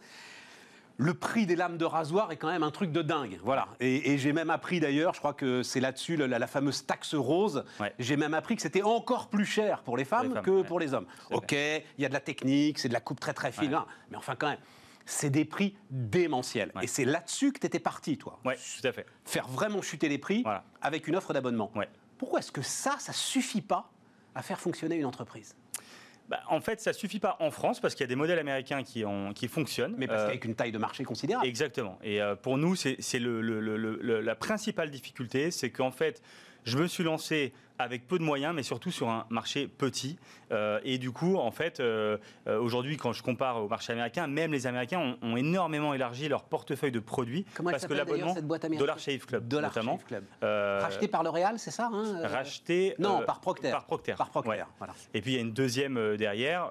le prix des lames de rasoir est quand même un truc de dingue. Voilà. Et, j'ai même appris d'ailleurs, je crois que c'est là-dessus la, fameuse taxe rose. J'ai même appris que c'était encore plus cher pour les femmes, que pour les hommes. Ok, il y a de la technique, c'est de la coupe très très fine, hein. mais enfin quand même. C'est des prix démentiels. Et c'est là-dessus que tu étais parti, toi. Oui, tout à fait. Faire vraiment chuter les prix avec une offre d'abonnement. Pourquoi est-ce que ça, ça suffit pas à faire fonctionner une entreprise? Bah, en fait, ça suffit pas en France parce qu'il y a des modèles américains qui, qui fonctionnent. Mais parce euh, qu'avec une taille de marché considérable. Exactement. Et euh, pour nous, c'est la principale difficulté, c'est qu'en fait, je me suis lancé avec peu de moyens, mais surtout sur un marché petit. Euh, et du coup, en fait, euh, euh, aujourd'hui, quand je compare au marché américain, même les Américains ont, énormément élargi leur portefeuille de produits. Comment parce que l'abonnement Dollar Shave Club, Dollar notamment. Shave Club. racheté par L'Oréal, c'est ça hein, Racheté. Non, par Procter. Par Procter. Par Procter. Voilà. Et puis il y a une deuxième derrière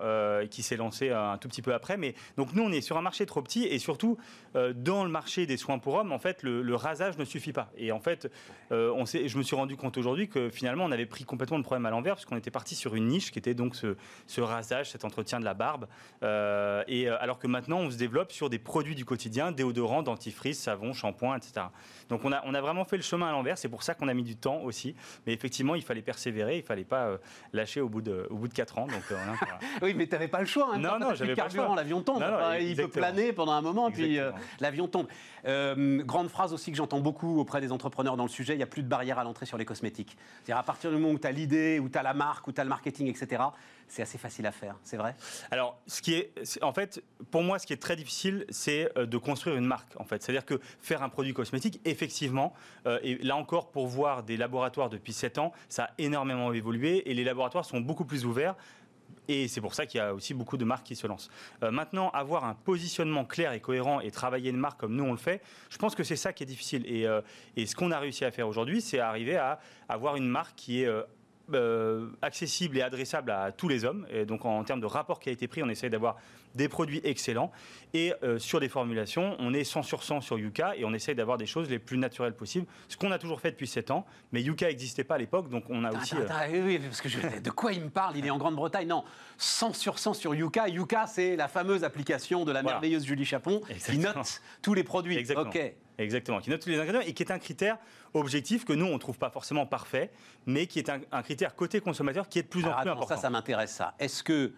qui s'est lancée un tout petit peu après. Mais donc nous, on est sur un marché trop petit et surtout dans le marché des soins pour hommes, en fait, le, rasage ne suffit pas. Et en fait, on je me suis rendu compte aujourd'hui que finalement, on avait pris complètement le problème à l'envers, puisqu'on était parti sur une niche qui était donc ce, rasage, cet entretien de la barbe. Euh, et euh, alors que maintenant, on se développe sur des produits du quotidien, déodorants, dentifrice, savon, shampoing, etc. Donc on a, on a vraiment fait le chemin à l'envers. C'est pour ça qu'on a mis du temps aussi. Mais effectivement, il fallait persévérer. Il fallait pas euh, lâcher au bout de, au bout de 4 ans. Donc, oui, mais tu n'avais pas le choix. Hein, non, non, j'avais pas le choix. L'avion tombe. il peut planer pendant un moment, puis l'avion tombe. grande phrase aussi que j'entends beaucoup auprès des entrepreneurs dans le sujet, il n'y a plus de barrière à l'entrée sur les cosmétiques. C'est-à-dire à partir du moment où tu as l'idée, où tu as la marque, où tu as le marketing, etc., c'est assez facile à faire, c'est vrai? Alors, ce qui est, en fait, pour moi, ce qui est très difficile, c'est euh, de construire une marque, en fait. C'est-à-dire que faire un produit cosmétique, effectivement, euh, et là encore, pour voir des laboratoires depuis 7 ans, ça a énormément évolué et les laboratoires sont beaucoup plus ouverts Et c'est pour ça qu'il y a aussi beaucoup de marques qui se lancent. Euh, maintenant, avoir un positionnement clair et cohérent et travailler une marque comme nous on le fait, je pense que c'est ça qui est difficile. Et, ce qu'on a réussi à faire aujourd'hui, c'est arriver à avoir une marque qui est euh, accessible et adressable à tous les hommes. Et donc en, termes de rapport qui a été pris, on essaye d'avoir des produits excellents. Et euh, sur des formulations, on est 100 sur 100 sur Yuka et on essaye d'avoir des choses les plus naturelles possibles. Ce qu'on a toujours fait depuis 7 ans. Mais Yuka n'existait pas à l'époque, donc on a aussi... Attends, attends, oui, oui, parce que je- de quoi il me parle Il est en Grande-Bretagne Non, 100 sur 100 sur Yuka. Yuka, c'est la fameuse application de la Voilà. merveilleuse Julie Chapon qui note tous les produits. Exactement. Ok. Exactement, qui note tous les ingrédients et qui est un critère objectif que nous, on ne trouve pas forcément parfait, mais qui est un, un critère côté consommateur qui est de plus Alors, en plus attends, important. ça, ça m'intéresse ça. Est-ce que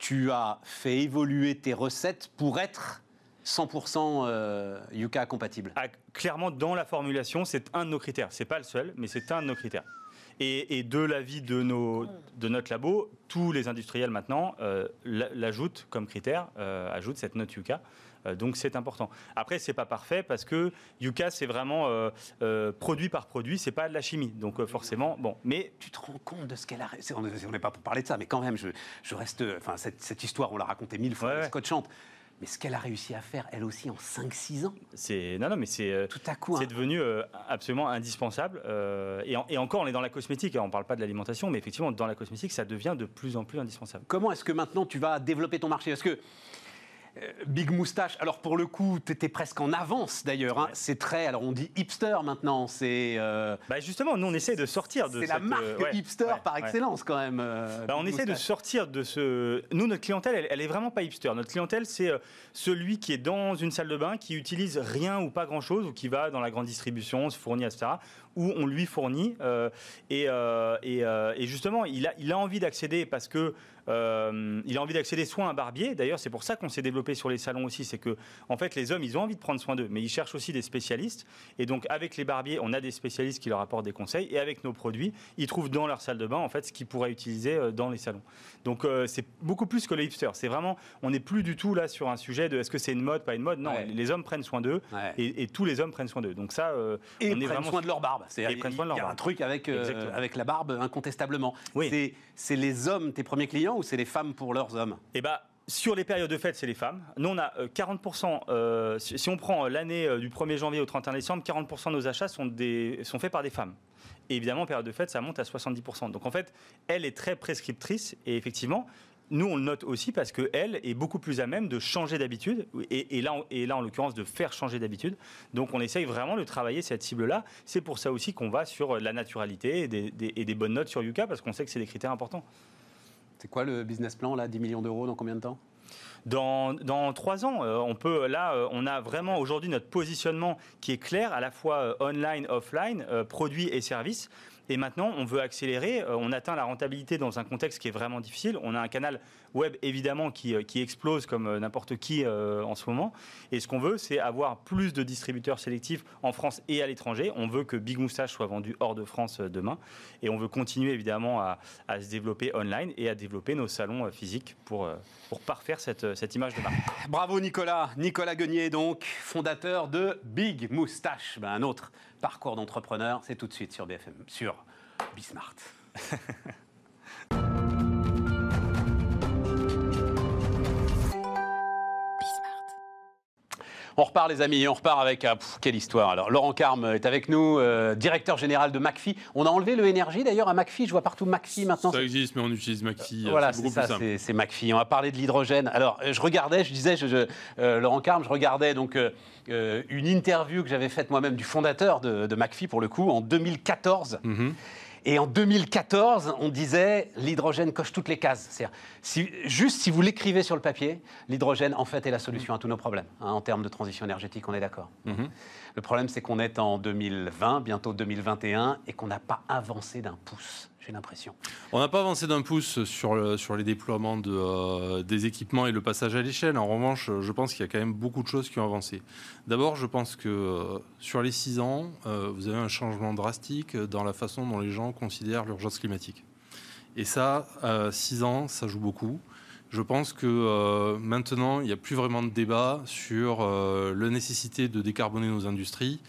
tu as fait évoluer tes recettes pour être 100% euh, Yuka compatible? Ah, clairement, dans la formulation, c'est un de nos critères. C'est pas le seul, mais c'est un de nos critères. Et, de l'avis de, de notre labo, tous les industriels maintenant euh, l'a- l'ajoutent comme critère, euh, ajoutent cette note Yuka. Euh, donc c'est important. Après, c'est pas parfait parce que Yuka, c'est vraiment euh, euh, produit par produit, c'est pas de la chimie. Donc forcément, bon. Mais Tu te rends compte de ce qu'elle a réussi On n'est pas pour parler de ça, mais quand même, je, je reste. Enfin, cette, cette histoire, on l'a racontée mille fois, Ouais. Scott Chante. Mais ce qu'elle a réussi à faire, elle aussi, en 5-6 ans, c'est non, non, mais c'est tout à coup. C'est hein. devenu euh, absolument indispensable. euh, et, en- et encore, on est dans la cosmétique. on ne parle pas de l'alimentation, mais effectivement, dans la cosmétique, ça devient de plus en plus indispensable. Comment est-ce que maintenant tu vas développer ton marché? Parce que Big Moustache, alors pour le coup, tu étais presque en avance d'ailleurs. hein. C'est très, alors on dit hipster maintenant, c'est euh, Bah justement, nous, on essaie de sortir de c'est la marque euh, ouais, hipster ouais, par excellence quand même. euh, Bah, on essaie de sortir de ce. Nous, notre clientèle, elle, elle est vraiment pas hipster. Notre clientèle, c'est euh, celui qui est dans une salle de bain, qui utilise rien ou pas grand chose, ou qui va dans la grande distribution, se fournit, etc. Où on lui fournit. euh, et, euh, et, euh, et justement, il a, il a envie d'accéder parce que. Euh, il a envie d'accéder soit à un barbier. D'ailleurs, c'est pour ça qu'on s'est développé sur les salons aussi. C'est que, en fait, les hommes, ils ont envie de prendre soin d'eux, mais ils cherchent aussi des spécialistes. Et donc, avec les barbiers, on a des spécialistes qui leur apportent des conseils. Et avec nos produits, ils trouvent dans leur salle de bain, en fait, ce qu'ils pourraient utiliser euh, dans les salons. Donc, euh, c'est beaucoup plus que le hipster. C'est vraiment, on n'est plus du tout là sur un sujet de est-ce que c'est une mode, pas une mode? Non, Ouais. les hommes prennent soin d'eux. Ouais. Et, et tous les hommes prennent soin d'eux. Donc ça, euh, Et on est prennent vraiment soin de leur barbe. C'est-à-dire, il y a un truc avec, avec la barbe, incontestablement. Oui. C'est les hommes tes premiers clients c'est les femmes pour leurs hommes? Eh ben, sur les périodes de fête, c'est les femmes. Nous, on a euh, 40%, euh, si si on prend euh, l'année euh, du 1er janvier au 31 décembre, 40% de nos achats sont, faits par des femmes. Et évidemment, en période de fête, ça monte à 70%. Donc en fait, elle est très prescriptrice et effectivement, nous, on le note aussi parce qu'elle est beaucoup plus à même de changer d'habitude et, là, en- l'occurrence, de faire changer d'habitude. Donc, on essaye vraiment de travailler cette cible-là. C'est pour ça aussi qu'on va sur la naturalité et des- et des bonnes notes sur Yuka parce qu'on sait que c'est des critères importants. C'est quoi le business plan là 10 millions d'euros dans combien de temps? Dans, trois ans, euh, on peut là, euh, on a vraiment aujourd'hui notre positionnement qui est clair, à la fois euh, online, offline, produits et services. Et maintenant, on veut accélérer. euh, on atteint la rentabilité dans un contexte qui est vraiment difficile. On a un canal web évidemment qui, euh, qui explose comme euh, n'importe qui en ce moment. Et ce qu'on veut, c'est avoir plus de distributeurs sélectifs en France et à l'étranger. On veut que Big Moustache soit vendu hors de France demain. Et on veut continuer évidemment à, à se développer online et à développer nos salons physiques pour, pour parfaire cette, cette image de marque. Bravo Nicolas, Nicolas Guenier donc, fondateur de Big Moustache. Ben, un autre parcours d'entrepreneur, c'est tout de suite sur BFM, sur Bismart. On repart les amis, on repart avec ah, pff, quelle histoire. Alors Laurent Carme est avec nous, euh, directeur général de McPhee. On a enlevé le énergie d'ailleurs à McPhee. Je vois partout McPhee maintenant. Ça existe, mais on utilise McPhee. euh, Voilà, c'est ça, c'est McPhee. On va parler de l'hydrogène. Alors, euh, je regardais, je disais, je, je- euh, Laurent Carme, je regardais donc euh, euh, une interview que j'avais faite moi-même du fondateur de, de McPhee, pour le coup, en 2014. Mhm. Et en 2014, on disait l'hydrogène coche toutes les cases. C'est-à-dire, si, juste si vous l'écrivez sur le papier, l'hydrogène, en fait, est la solution à tous nos problèmes. hein, en termes de transition énergétique, on est d'accord. Mhm. Le problème, c'est qu'on est en 2020, bientôt 2021, et qu'on n'a pas avancé d'un pouce, j'ai l'impression. On n'a pas avancé d'un pouce sur, sur les déploiements euh, des équipements et le passage à l'échelle. En revanche, je pense qu'il y a quand même beaucoup de choses qui ont avancé. D'abord, je pense que euh, sur les six ans, euh, vous avez un changement drastique dans la façon dont les gens considèrent l'urgence climatique. Et ça, six ans, ça joue beaucoup. Je pense que maintenant, il n'y a plus vraiment de débat sur la nécessité de décarboner nos industries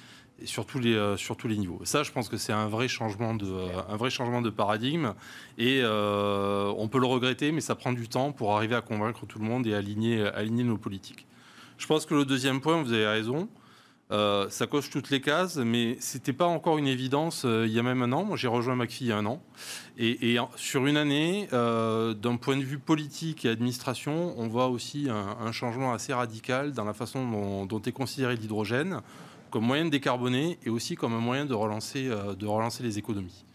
sur tous les, euh, sur tous les niveaux. Ça, je pense que c'est un vrai changement de, de paradigme. Et on peut le regretter, mais ça prend du temps pour arriver à convaincre tout le monde et aligner, aligner nos politiques. Je pense que le deuxième point, vous avez raison, euh, ça coche toutes les cases, mais c'était pas encore une évidence euh, il y a même un an. Moi, j'ai rejoint McPhee il y a un an. Et, sur une année, euh, d'un point de vue politique et administration, on voit aussi un, changement assez radical dans la façon dont, est considéré l'hydrogène comme moyen de décarboner et aussi comme un moyen de relancer, de relancer les économies.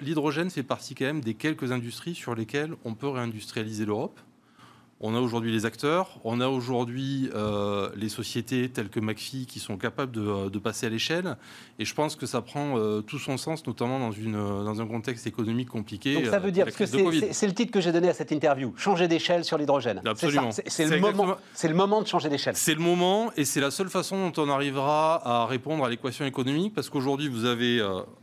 L'hydrogène fait partie quand même des quelques industries sur lesquelles on peut réindustrialiser l'Europe. On a aujourd'hui les acteurs, on a aujourd'hui euh, les sociétés telles que McPhee qui sont capables de, euh, passer à l'échelle. Et je pense que ça prend euh, tout son sens, notamment dans, une, dans un contexte économique compliqué. Donc ça veut dire, parce que c'est le titre que j'ai donné à cette interview, changer d'échelle sur l'hydrogène. Absolument. C'est le, moment, le moment de changer d'échelle. C'est le moment et c'est la seule façon dont on arrivera à répondre à l'équation économique parce qu'aujourd'hui vous avez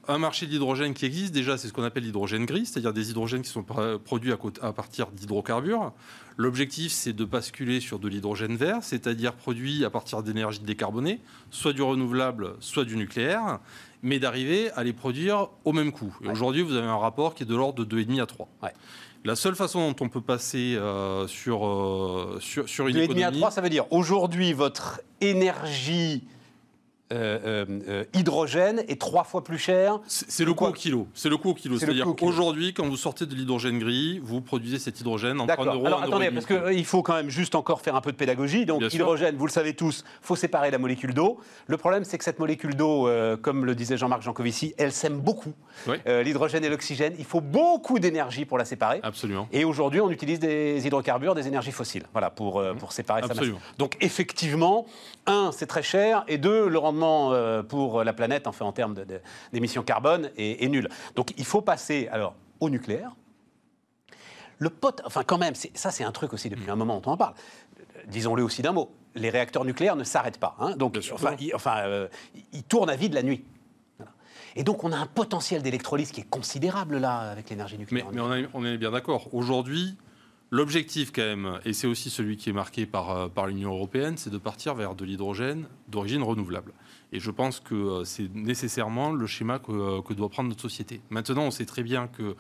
un marché d'hydrogène qui existe. Déjà, c'est ce qu'on appelle l'hydrogène gris, c'est-à-dire des hydrogènes qui sont produits à partir d'hydrocarbures. L'objectif, c'est de basculer sur de l'hydrogène vert, c'est-à-dire produit à partir d'énergie décarbonée, soit du renouvelable, soit du nucléaire, mais d'arriver à les produire au même coût. Et aujourd'hui, vous avez un rapport qui est de l'ordre de 2,5 à 3. La seule façon dont on peut passer euh, sur, euh, sur, sur, une 2,5 à 3, ça veut dire aujourd'hui, votre énergie euh, euh, euh, hydrogène est trois fois plus cher. C'est le coût au kilo. C'est le coût au kilo. C'est-à-dire qu'aujourd'hui, quand vous sortez de l'hydrogène gris, vous produisez cet hydrogène en 1 euros. Alors attendez, parce qu'il faut quand même juste encore faire un peu de pédagogie. Donc l'hydrogène, vous le savez tous, faut séparer la molécule d'eau. Le problème, c'est que cette molécule d'eau, comme le disait Jean-Marc Jancovici, elle s'aime beaucoup. l'hydrogène et l'oxygène, il faut beaucoup d'énergie pour la séparer. Absolument. Et aujourd'hui, on utilise des hydrocarbures, des énergies fossiles, voilà, pour, pour séparer Absolument. ça. Donc effectivement, un, c'est très cher, et deux, le rendement euh, pour la planète, en termes d'émissions carbone, est, nul. Donc il faut passer alors au nucléaire. Le pot, enfin quand même, ça c'est un truc aussi depuis un moment dont on en parle. Disons-le aussi d'un mot, les réacteurs nucléaires ne s'arrêtent pas. Hein. donc, enfin, ils, enfin euh, tournent à vide la nuit. Et donc, on a un potentiel d'électrolyse qui est considérable là avec l'énergie nucléaire. Mais, on, on, est bien d'accord. Aujourd'hui, L'objectif, quand même, et c'est aussi celui qui est marqué par, euh, par l'Union européenne, c'est de partir vers de l'hydrogène d'origine renouvelable. Et je pense que euh, c'est nécessairement le schéma que, euh, que, doit prendre notre société. Maintenant, on sait très bien que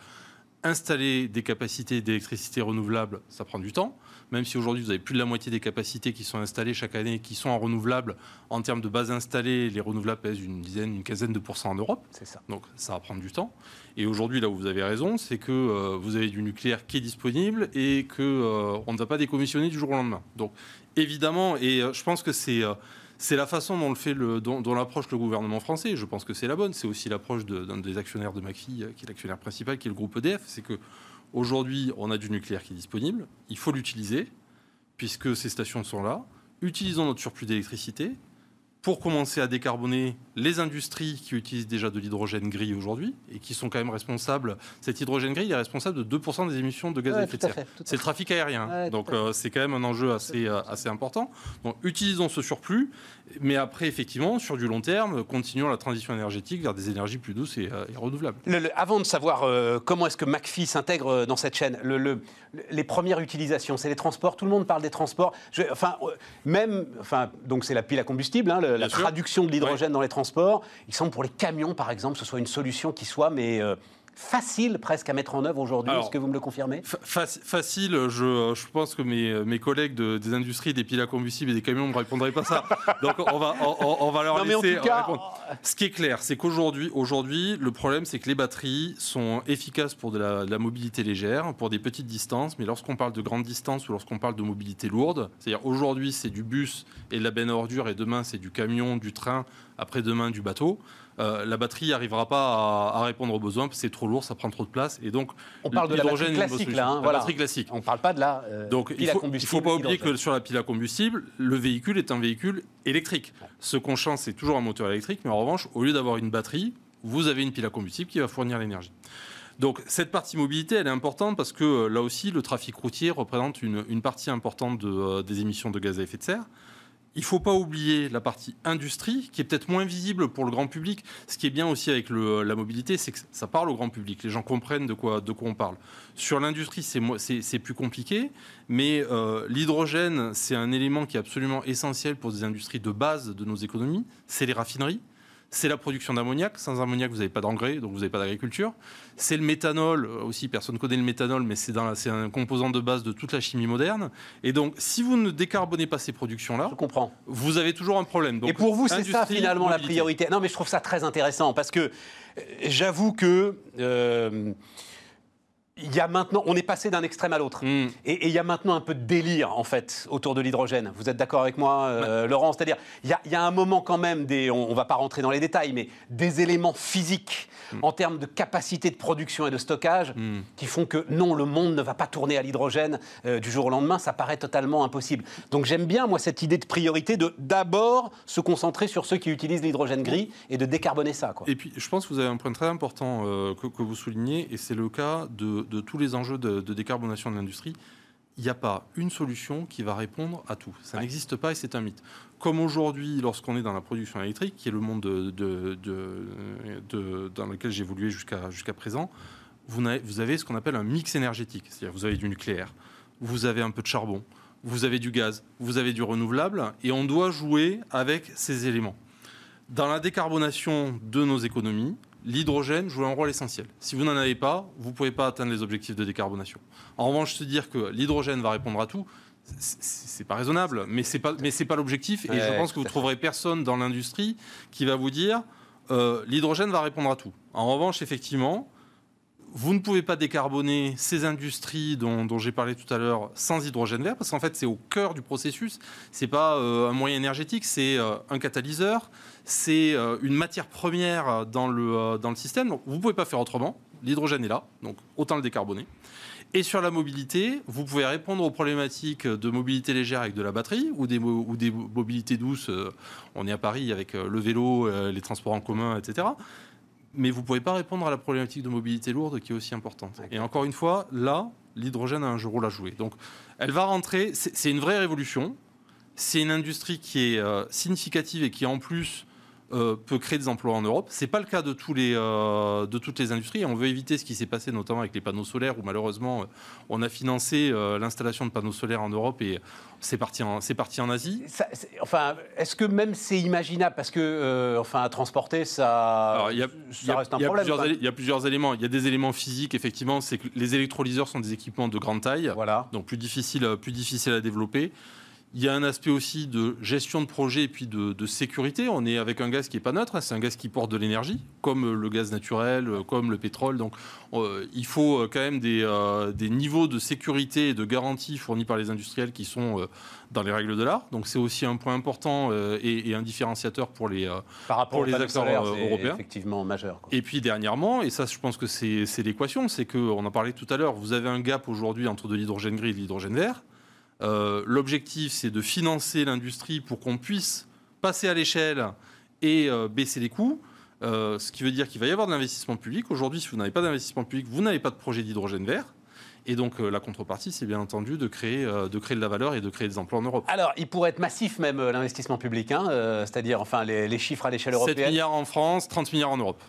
installer des capacités d'électricité renouvelable, ça prend du temps. Même si aujourd'hui vous avez plus de la moitié des capacités qui sont installées chaque année, qui sont en renouvelable, en termes de base installée, les renouvelables pèsent une dizaine, une quinzaine de pourcents en Europe. C'est ça. Donc ça va prendre du temps. Et aujourd'hui, là où vous avez raison, c'est que euh, vous avez du nucléaire qui est disponible et qu'on euh, on ne va pas décommissionner du jour au lendemain. Donc évidemment, et euh, je pense que c'est c'est la façon dont, l'approche le gouvernement français. Je pense que c'est la bonne. C'est aussi l'approche d'un des actionnaires de McPhee, euh, qui est l'actionnaire principal, qui est le groupe EDF. C'est que aujourd'hui, on a du nucléaire qui est disponible. Il faut l'utiliser, puisque ces stations sont là. Utilisons notre surplus d'électricité pour commencer à décarboner les industries qui utilisent déjà de l'hydrogène gris aujourd'hui et qui sont quand même responsables. Cet hydrogène gris est responsable de 2% des émissions de gaz à effet de serre. C'est le trafic aérien. donc euh, c'est quand même un enjeu assez, euh, assez important. Donc utilisons ce surplus, mais après, effectivement, sur du long terme, continuons la transition énergétique vers des énergies plus douces et, euh, renouvelables. avant de savoir comment est-ce que McPhee s'intègre dans cette chaîne, le, les premières utilisations, c'est les transports. Tout le monde parle des transports. enfin, même, enfin, donc c'est la pile à combustible, hein, la traduction de l'hydrogène dans les transports. Il semble pour les camions, par exemple, ce soit une solution qui soit, mais euh, facile presque à mettre en œuvre aujourd'hui. Est-ce que vous me le confirmez? Facile, je, je, pense que mes, mes collègues de, des industries des piles à combustible et des camions ne me répondraient pas ça. Donc on va, on, va leur laisser répondre. Ce qui est clair, c'est qu'aujourd'hui, aujourd'hui, le problème, c'est que les batteries sont efficaces pour de la, de la mobilité légère, pour des petites distances, mais lorsqu'on parle de grandes distances ou lorsqu'on parle de mobilité lourde, c'est-à-dire aujourd'hui c'est du bus et de la benne à ordures et demain c'est du camion, du train, après-demain du bateau. Euh, la batterie n'arrivera pas à, répondre aux besoins parce que c'est trop lourd, ça prend trop de place. Et donc, on parle de la batterie classique, là. Hein, la batterie classique. On ne parle pas de la euh, donc, pile il faut, à combustible. Il ne faut pas oublier que sur la pile à combustible, le véhicule est un véhicule électrique. Ce qu'on change, c'est toujours un moteur électrique, mais en revanche, au lieu d'avoir une batterie, vous avez une pile à combustible qui va fournir l'énergie. Donc cette partie mobilité, elle est importante parce que euh, là aussi, le trafic routier représente une, partie importante des émissions de gaz à effet de serre. Il ne faut pas oublier la partie industrie, qui est peut-être moins visible pour le grand public. Ce qui est bien aussi avec la mobilité, c'est que ça parle au grand public. Les gens comprennent de quoi, on parle. Sur l'industrie, c'est plus compliqué, mais euh, l'hydrogène, c'est un élément qui est absolument essentiel pour des industries de base de nos économies. C'est les raffineries. C'est la production d'ammoniac. Sans ammoniac, vous n'avez pas d'engrais, donc vous n'avez pas d'agriculture. C'est le méthanol euh, aussi. Personne ne connaît le méthanol, mais c'est un composant de base de toute la chimie moderne. Et donc, si vous ne décarbonez pas ces productions-là, je comprends. Vous avez toujours un problème. Donc, et pour vous, c'est ça finalement la priorité. Non, mais je trouve ça très intéressant parce que euh, j'avoue que. Euh, il y a maintenant, on est passé d'un extrême à l'autre. Hmm. Et, il y a maintenant un peu de délire, en fait, autour de l'hydrogène. Vous êtes d'accord avec moi, euh, Laurent? C'est-à-dire, il y, a, un moment quand même, des, on ne va pas rentrer dans les détails, mais des éléments physiques hmm. en termes de capacité de production et de stockage hmm. qui font que non, le monde ne va pas tourner à l'hydrogène euh, du jour au lendemain. Ça paraît totalement impossible. Donc j'aime bien, moi, cette idée de priorité de d'abord se concentrer sur ceux qui utilisent l'hydrogène gris et de décarboner ça. Quoi. Et puis, je pense que vous avez un point très important euh, que, que, vous soulignez, et c'est le cas de de tous les enjeux de, décarbonation de l'industrie, il n'y a pas une solution qui va répondre à tout. Ça n'existe pas et c'est un mythe. Comme aujourd'hui, lorsqu'on est dans la production électrique, qui est le monde de, dans lequel j'ai évolué jusqu'à jusqu'à présent, vous avez, vous avez ce qu'on appelle un mix énergétique. C'est-à-dire vous avez du nucléaire, vous avez un peu de charbon, vous avez du gaz, vous avez du renouvelable, et on doit jouer avec ces éléments. Dans la décarbonation de nos économies, l'hydrogène joue un rôle essentiel. Si vous n'en avez pas, vous ne pouvez pas atteindre les objectifs de décarbonation. En revanche, se dire que l'hydrogène va répondre à tout, c'est pas raisonnable, mais c'est pas, mais c'est pas l'objectif. Et je pense que vous trouverez personne dans l'industrie qui va vous dire euh, l'hydrogène va répondre à tout. En revanche, effectivement, vous ne pouvez pas décarboner ces industries dont, j'ai parlé tout à l'heure sans hydrogène vert, parce qu'en fait, c'est au cœur du processus. C'est pas euh, un moyen énergétique, c'est euh, un catalyseur, c'est euh, une matière première dans le, dans le système. Donc, vous ne pouvez pas faire autrement. L'hydrogène est là, donc autant le décarboner. Et sur la mobilité, vous pouvez répondre aux problématiques de mobilité légère avec de la batterie ou des, ou des mobilités douces. On est à Paris avec le vélo, les transports en commun, etc mais vous ne pouvez pas répondre à la problématique de mobilité lourde qui est aussi importante. Et encore une fois, là, l'hydrogène a un rôle à jouer. Donc, elle va rentrer, c'est une vraie révolution. C'est une industrie qui est euh, significative et qui, en plus, euh, peut créer des emplois en Europe. Ce n'est pas le cas de, tous les, euh, de toutes les industries. On veut éviter ce qui s'est passé notamment avec les panneaux solaires où malheureusement euh, on a financé l'installation de panneaux solaires en Europe et c'est parti en, c'est parti en Asie. enfin, est-ce que même c'est imaginable? Parce que enfin à transporter ça, y a, ça reste un problème. Il y a plusieurs éléments. Il y a des éléments physiques effectivement, c'est que les électrolyseurs sont des équipements de grande taille, voilà. donc plus difficile, plus difficile à développer. Il y a un aspect aussi de gestion de projet et puis de, sécurité. On est avec un gaz qui n'est pas neutre, hein. c'est un gaz qui porte de l'énergie, comme le gaz naturel, comme le pétrole. Donc euh, il faut euh, quand même euh, des, niveaux de sécurité et de garantie fournis par les industriels qui sont dans les règles de l'art. Donc c'est aussi un point important et, un différenciateur pour les, par rapport pour les acteurs européens. effectivement majeur. Et puis dernièrement, et ça je pense que c'est l'équation, c'est qu'on en parlait tout à l'heure, vous avez un gap aujourd'hui entre de l'hydrogène gris et de l'hydrogène vert. Euh, l'objectif, c'est de financer l'industrie pour qu'on puisse passer à l'échelle et euh, baisser les coûts. Euh, ce qui veut dire qu'il va y avoir de l'investissement public. Aujourd'hui, si vous n'avez pas d'investissement public, vous n'avez pas de projet d'hydrogène vert. Et donc la contrepartie, c'est bien entendu de créer, de créer de la valeur et de créer des emplois en Europe. Alors, il pourrait être massif même l'investissement public, hein, c'est-à-dire enfin les, les, chiffres à l'échelle européenne. 7 milliards en France, 30 milliards en Europe.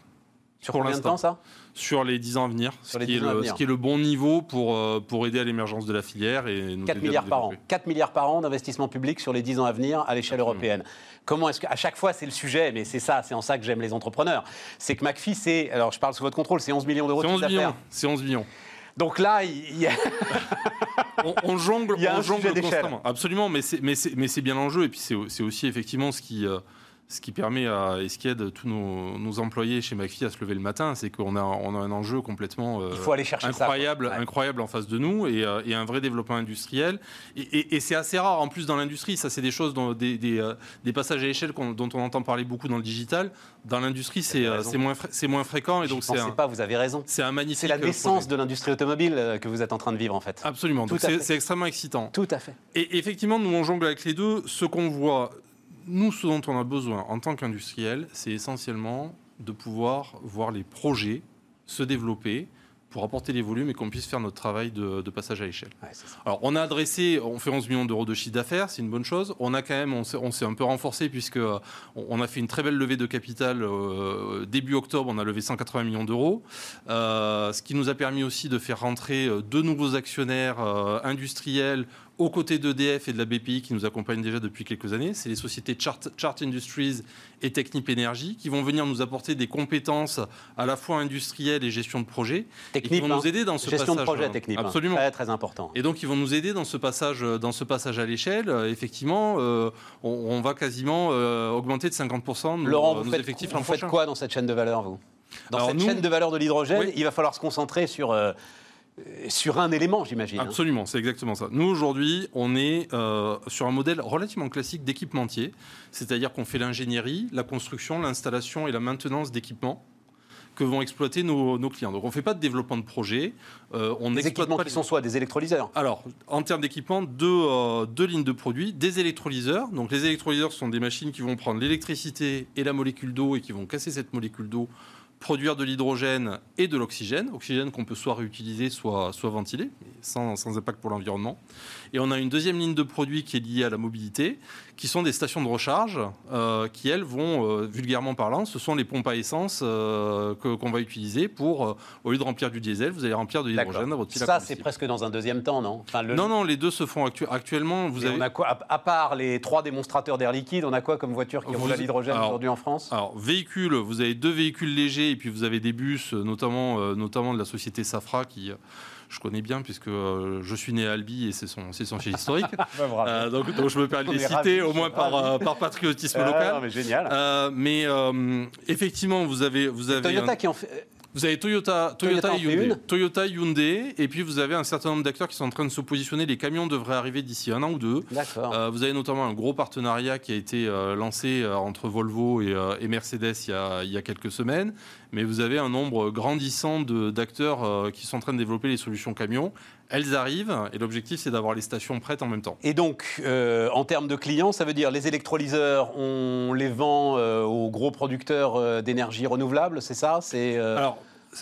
Sur combien de temps ça? Sur les 10 ans à venir, ce, qui est le, ce, qui est le, bon niveau pour, euh, pour aider à l'émergence de la filière. Et 4 milliards par an. 4 milliards par an d'investissement public sur les 10 ans à venir à l'échelle européenne. Comment est-ce qu'à chaque fois c'est le sujet, mais c'est ça, c'est en ça que j'aime les entrepreneurs, c'est que McPhee, c'est, alors je parle sous votre contrôle, c'est 11 millions d'euros de 11 millions, C'est 11 millions. Donc là, il y a... on, jongle, on jongle constamment. Absolument, mais c'est, mais, mais c'est bien l'enjeu. Et puis c'est, aussi effectivement ce qui, euh, ce qui permet à, et ce qui aide tous nos, employés chez McPhee à se lever le matin, c'est qu'on a, on a un enjeu complètement euh, faut aller chercher incroyable, incroyable en face de nous et, euh, et un vrai développement industriel. Et, c'est assez rare en plus dans l'industrie. Ça, c'est des choses, dont, des, des, euh, des, passages à échelle dont on entend parler beaucoup dans le digital. Dans l'industrie, c'est, c'est moins, c'est moins fréquent. Et donc c'est pas, vous avez raison. C'est un magnifique. C'est la naissance de l'industrie automobile que vous êtes en train de vivre en fait. Absolument. c'est, extrêmement excitant. Tout à fait. Et effectivement, nous on jongle avec les deux. Ce qu'on voit nous, ce dont on a besoin en tant qu'industriel, c'est essentiellement de pouvoir voir les projets se développer pour apporter les volumes et qu'on puisse faire notre travail de, passage à l'échelle. Alors, on a adressé, on fait 11 millions d'euros de chiffre d'affaires, c'est une bonne chose. On a quand même, on s'est un peu renforcé puisque euh, on a fait une très belle levée de capital euh, début octobre. On a levé 180 millions d'euros, euh, ce qui nous a permis aussi de faire rentrer deux nouveaux actionnaires industriels aux côtés d'EDF et de la BPI qui nous accompagnent déjà depuis quelques années. C'est les sociétés Chart, Chart, Industries et Technip Energy qui vont venir nous apporter des compétences à la fois industrielles et gestion de projet. Technip, et qui vont hein. nous aider dans ce Gestion passage. de projet technique. hein. Absolument. Très, très important. Et donc, ils vont nous aider dans ce passage, dans ce passage à l'échelle. Euh, Effectivement, euh, on, on va quasiment euh, augmenter de 50% nos, Laurent, vous nos faites, effectifs vous l'an faites prochain. quoi dans cette chaîne de valeur, vous? Dans Alors, cette nous- chaîne de valeur de l'hydrogène, Oui. il va falloir se concentrer sur, euh, sur un élément, j'imagine. hein. Absolument, c'est exactement ça. Nous, aujourd'hui, on est euh, sur un modèle relativement classique d'équipementier, c'est-à-dire qu'on fait l'ingénierie, la construction, l'installation et la maintenance d'équipements que vont exploiter nos, nos clients. Donc, on ne fait pas de développement de projet, euh, on Des équipements pas qui les- sont soit des électrolyseurs. Alors, en termes d'équipement, deux, euh, deux lignes de produits, des électrolyseurs. Donc, les électrolyseurs sont des machines qui vont prendre l'électricité et la molécule d'eau et qui vont casser cette molécule d'eau, produire de l'hydrogène et de l'oxygène. Oxygène qu'on peut soit réutiliser, soit, soit ventiler, sans impact pour l'environnement. Et on a une deuxième ligne de produits qui est liée à la mobilité, qui sont des stations de recharge, euh, qui elles vont, euh, vulgairement parlant, ce sont les pompes à essence euh, qu'on va utiliser pour, euh, au lieu de remplir du diesel, vous allez remplir de l'hydrogène à votre pile Ça, c'est presque dans un deuxième temps, non? Enfin, le- Non, non, les deux se font actu- actuellement. Vous Et avez... on a quoi à, part les trois démonstrateurs d'air liquide, on a quoi comme voiture qui roule à l'hydrogène aujourd'hui en France? Alors, véhicules, vous avez deux véhicules légers et puis vous avez des bus, notamment, notamment de la société Safra, qui je connais bien puisque euh, je suis né à Albi et c'est son, c'est son siège historique. Euh, donc, donc je me permets de les citer ravis, au moins par, euh, par patriotisme Ah, local. non, mais génial. Euh, mais euh, effectivement, vous avez, vous avez, Toyota un- qui en fait. Vous avez Toyota, Toyota Hyundai. Toyota, Hyundai, et puis vous avez un certain nombre d'acteurs qui sont en train de se positionner. Les camions devraient arriver d'ici un an ou deux. D'accord. Euh, vous avez notamment un gros partenariat qui a été euh, lancé euh, entre Volvo et, et Mercedes il y, a, il y a quelques semaines, mais vous avez un nombre grandissant d'acteurs qui sont en train de développer les solutions camions. Elles arrivent et l'objectif c'est d'avoir les stations prêtes en même temps. Et donc, euh, en termes de clients, ça veut dire les électrolyseurs, on les vend euh, aux gros producteurs euh, d'énergie renouvelable, c'est ça? C'est Alors,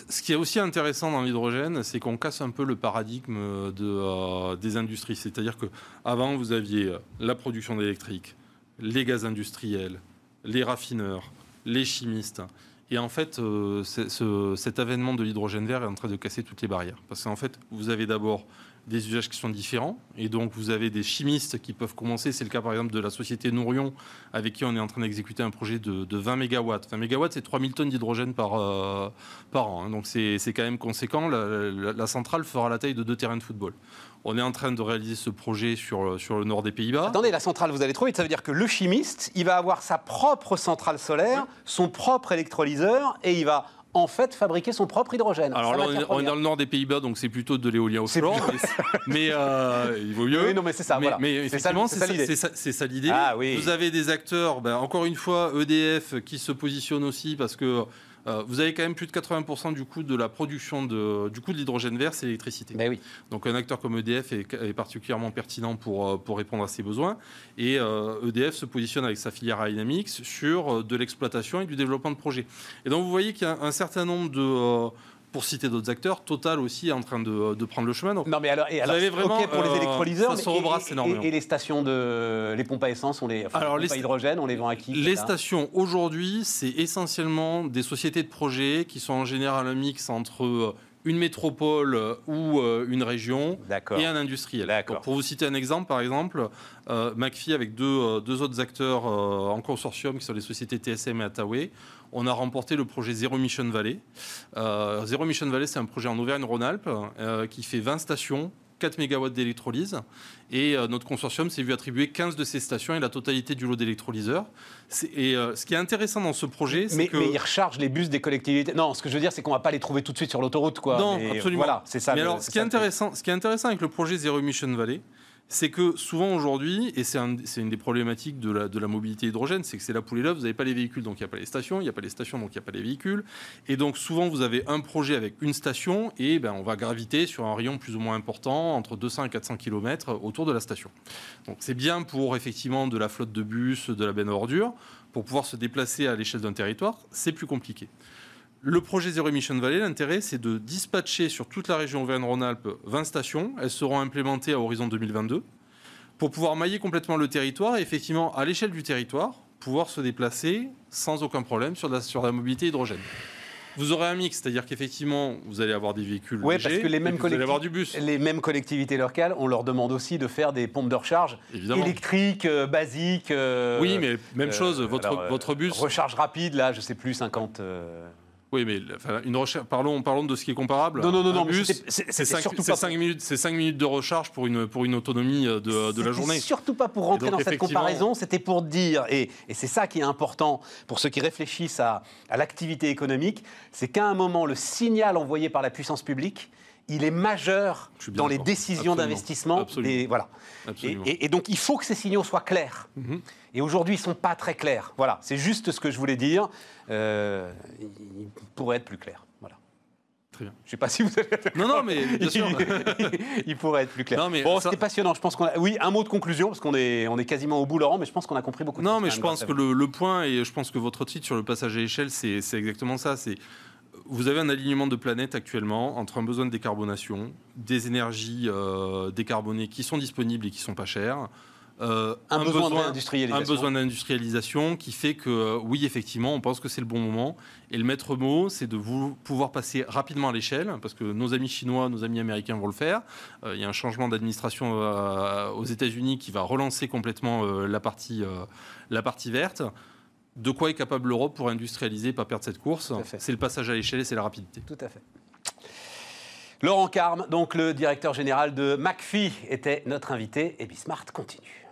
ce qui est aussi intéressant dans l'hydrogène, c'est qu'on casse un peu le paradigme de, des industries. C'est-à-dire que avant vous aviez la production d'électrique, les gaz industriels, les raffineurs, les chimistes. Et en fait, euh, cet avènement de l'hydrogène vert est en train de casser toutes les barrières. Parce qu'en fait, vous avez d'abord des usages qui sont différents. Et donc, vous avez des chimistes qui peuvent commencer. C'est le cas, par exemple, de la société Nourion, avec qui on est en train d'exécuter un projet de, de 20 MW. 20 MW, c'est 3000 tonnes d'hydrogène par, euh, an. hein. Donc, c'est quand même conséquent. La centrale fera la taille de deux terrains de football. On est en train de réaliser ce projet sur, sur le nord des Pays-Bas. Attendez, la centrale, vous allez trop vite. Ça veut dire que le chimiste, il va avoir sa propre centrale solaire, son propre électrolyseur, et il va en fait fabriquer son propre hydrogène. Alors là, on est, on est première. dans le nord des Pays-Bas, donc c'est plutôt de l'éolien offshore. Mais, mais, euh, il vaut mieux. Oui, non, mais c'est ça, mais, voilà. effectivement, c'est ça l'idée. Ah oui. Vous avez des acteurs, ben, encore une fois, EDF qui se positionne aussi parce que euh, vous avez quand même plus de 80% du coût de la production de, du coût de l'hydrogène vert, c'est l'électricité. Ben oui. Donc un acteur comme EDF est, est particulièrement pertinent pour, euh, pour répondre à ses besoins. Et euh, EDF se positionne avec sa filière Dynamics sur de l'exploitation et du développement de projets. Et donc vous voyez qu'il y a un certain nombre de... euh, pour citer d'autres acteurs, Total aussi est en train de, de prendre le chemin. Donc, Non, mais alors, et alors avez vraiment, pour les euh, électrolyseurs, ça mais se et- rebrasse et, énormément. et les stations de, les pompes à essence, on les, enfin, Alors, les les pompes à hydrogène, on les vend à qui Les ça stations aujourd'hui, c'est essentiellement des sociétés de projets qui sont en général un mix entre euh, une métropole euh, ou euh, une région et un industriel. D'accord. Donc, pour vous citer un exemple, par exemple, euh, McPhee avec deux, euh, deux autres acteurs euh, en consortium qui sont les sociétés TSM et Attaway, on a remporté le projet Zero Mission Valley. Euh, Zero Mission Valley, c'est un projet en Auvergne-Rhône-Alpes euh, qui fait 20 stations. 4 MW d'électrolyse et euh, notre consortium s'est vu attribuer 15 de ces stations et la totalité du lot d'électrolyseurs. Et euh, ce qui est intéressant dans ce projet, c'est mais, que mais ils rechargent les bus des collectivités. Non, ce que je veux dire, c'est qu'on va pas les trouver tout de suite sur l'autoroute, quoi. Non, Mais absolument. Voilà, c'est ça. Mais le- alors, ce qui, est intéressant, ce qui est intéressant avec le projet Zero Emission Valley, c'est que souvent aujourd'hui, et c'est un- c'est une des problématiques de la, de la mobilité hydrogène, c'est que c'est la poule et l'œuf, vous n'avez pas les véhicules, donc il n'y a pas les stations, il n'y a pas les stations, donc il n'y a pas les véhicules. Et donc souvent, vous avez un projet avec une station, et ben, on va graviter sur un rayon plus ou moins important, entre 200 et 400 km autour de la station. Donc c'est bien pour effectivement de la flotte de bus, de la benne à ordures, pour pouvoir se déplacer à l'échelle d'un territoire, c'est plus compliqué. Le projet Zero Emission Valley, l'intérêt, c'est de dispatcher sur toute la région Auvergne-Rhône-Alpes 20 stations. Elles seront implémentées à horizon 2022 pour pouvoir mailler complètement le territoire et effectivement, à l'échelle du territoire, pouvoir se déplacer sans aucun problème sur la, sur la mobilité hydrogène. Vous aurez un mix, c'est-à-dire qu'effectivement, vous allez avoir des véhicules légers, parce que les mêmes, vous allez avoir du bus. les mêmes collectivités locales, on leur demande aussi de faire des pompes de recharge Évidemment. électriques, euh, basiques. euh, Oui, mais même euh, chose, votre, alors, votre bus. Recharge rapide, là, je sais plus, 50. Oui, mais enfin, une recherche, parlons, parlons de ce qui est comparable. Non, non, non, non, c'est- c'est c'était 5, surtout pas pour- minutes, c'est cinq minutes de recharge pour une, pour une autonomie euh, de, de la journée. surtout pas pour rentrer donc, dans cette comparaison, c'était pour dire, et, et c'est ça qui est important pour ceux qui réfléchissent à, à l'activité économique, c'est qu'à un moment, le signal envoyé par la puissance publique, il est majeur dans les décisions d'investissement. Voilà. Et, et- et donc, il faut que ces signaux soient clairs. Mhm. Et aujourd'hui, ils ne sont pas très clairs. Voilà, c'est juste ce que je voulais dire. Euh, ils pourraient être plus clairs. Voilà. Très bien. Je ne sais pas si vous avez... Non, non, mais bien sûr. il pourrait être plus clair. Non, mais bon, ça- c'était passionnant. Je pense qu'on a... Oui, un mot de conclusion, parce qu'on est, on est quasiment au bout, Laurent, mais je pense qu'on a compris beaucoup de Non, choses, mais quand je pense que le, le point, et je pense que votre titre sur le passage à l'échelle, c'est c'est exactement ça. C'est vous avez un alignement de planètes actuellement entre un besoin de décarbonation, des énergies euh, décarbonées qui sont disponibles et qui sont pas chères. euh, Un besoin un d'industrialisation. besoin d'industrialisation qui fait que euh, oui effectivement on pense que c'est le bon moment et le maître mot c'est de vous pouvoir passer rapidement à l'échelle parce que nos amis chinois nos amis américains vont le faire Euh, il y a un changement d'administration aux États-Unis qui va relancer complètement la partie la partie verte de quoi est capable l'Europe pour industrialiser et pas perdre cette course c'est le passage à l'échelle et c'est la rapidité Tout à fait. Laurent Carme, donc le directeur général de McPhee, était notre invité et Bismart continue.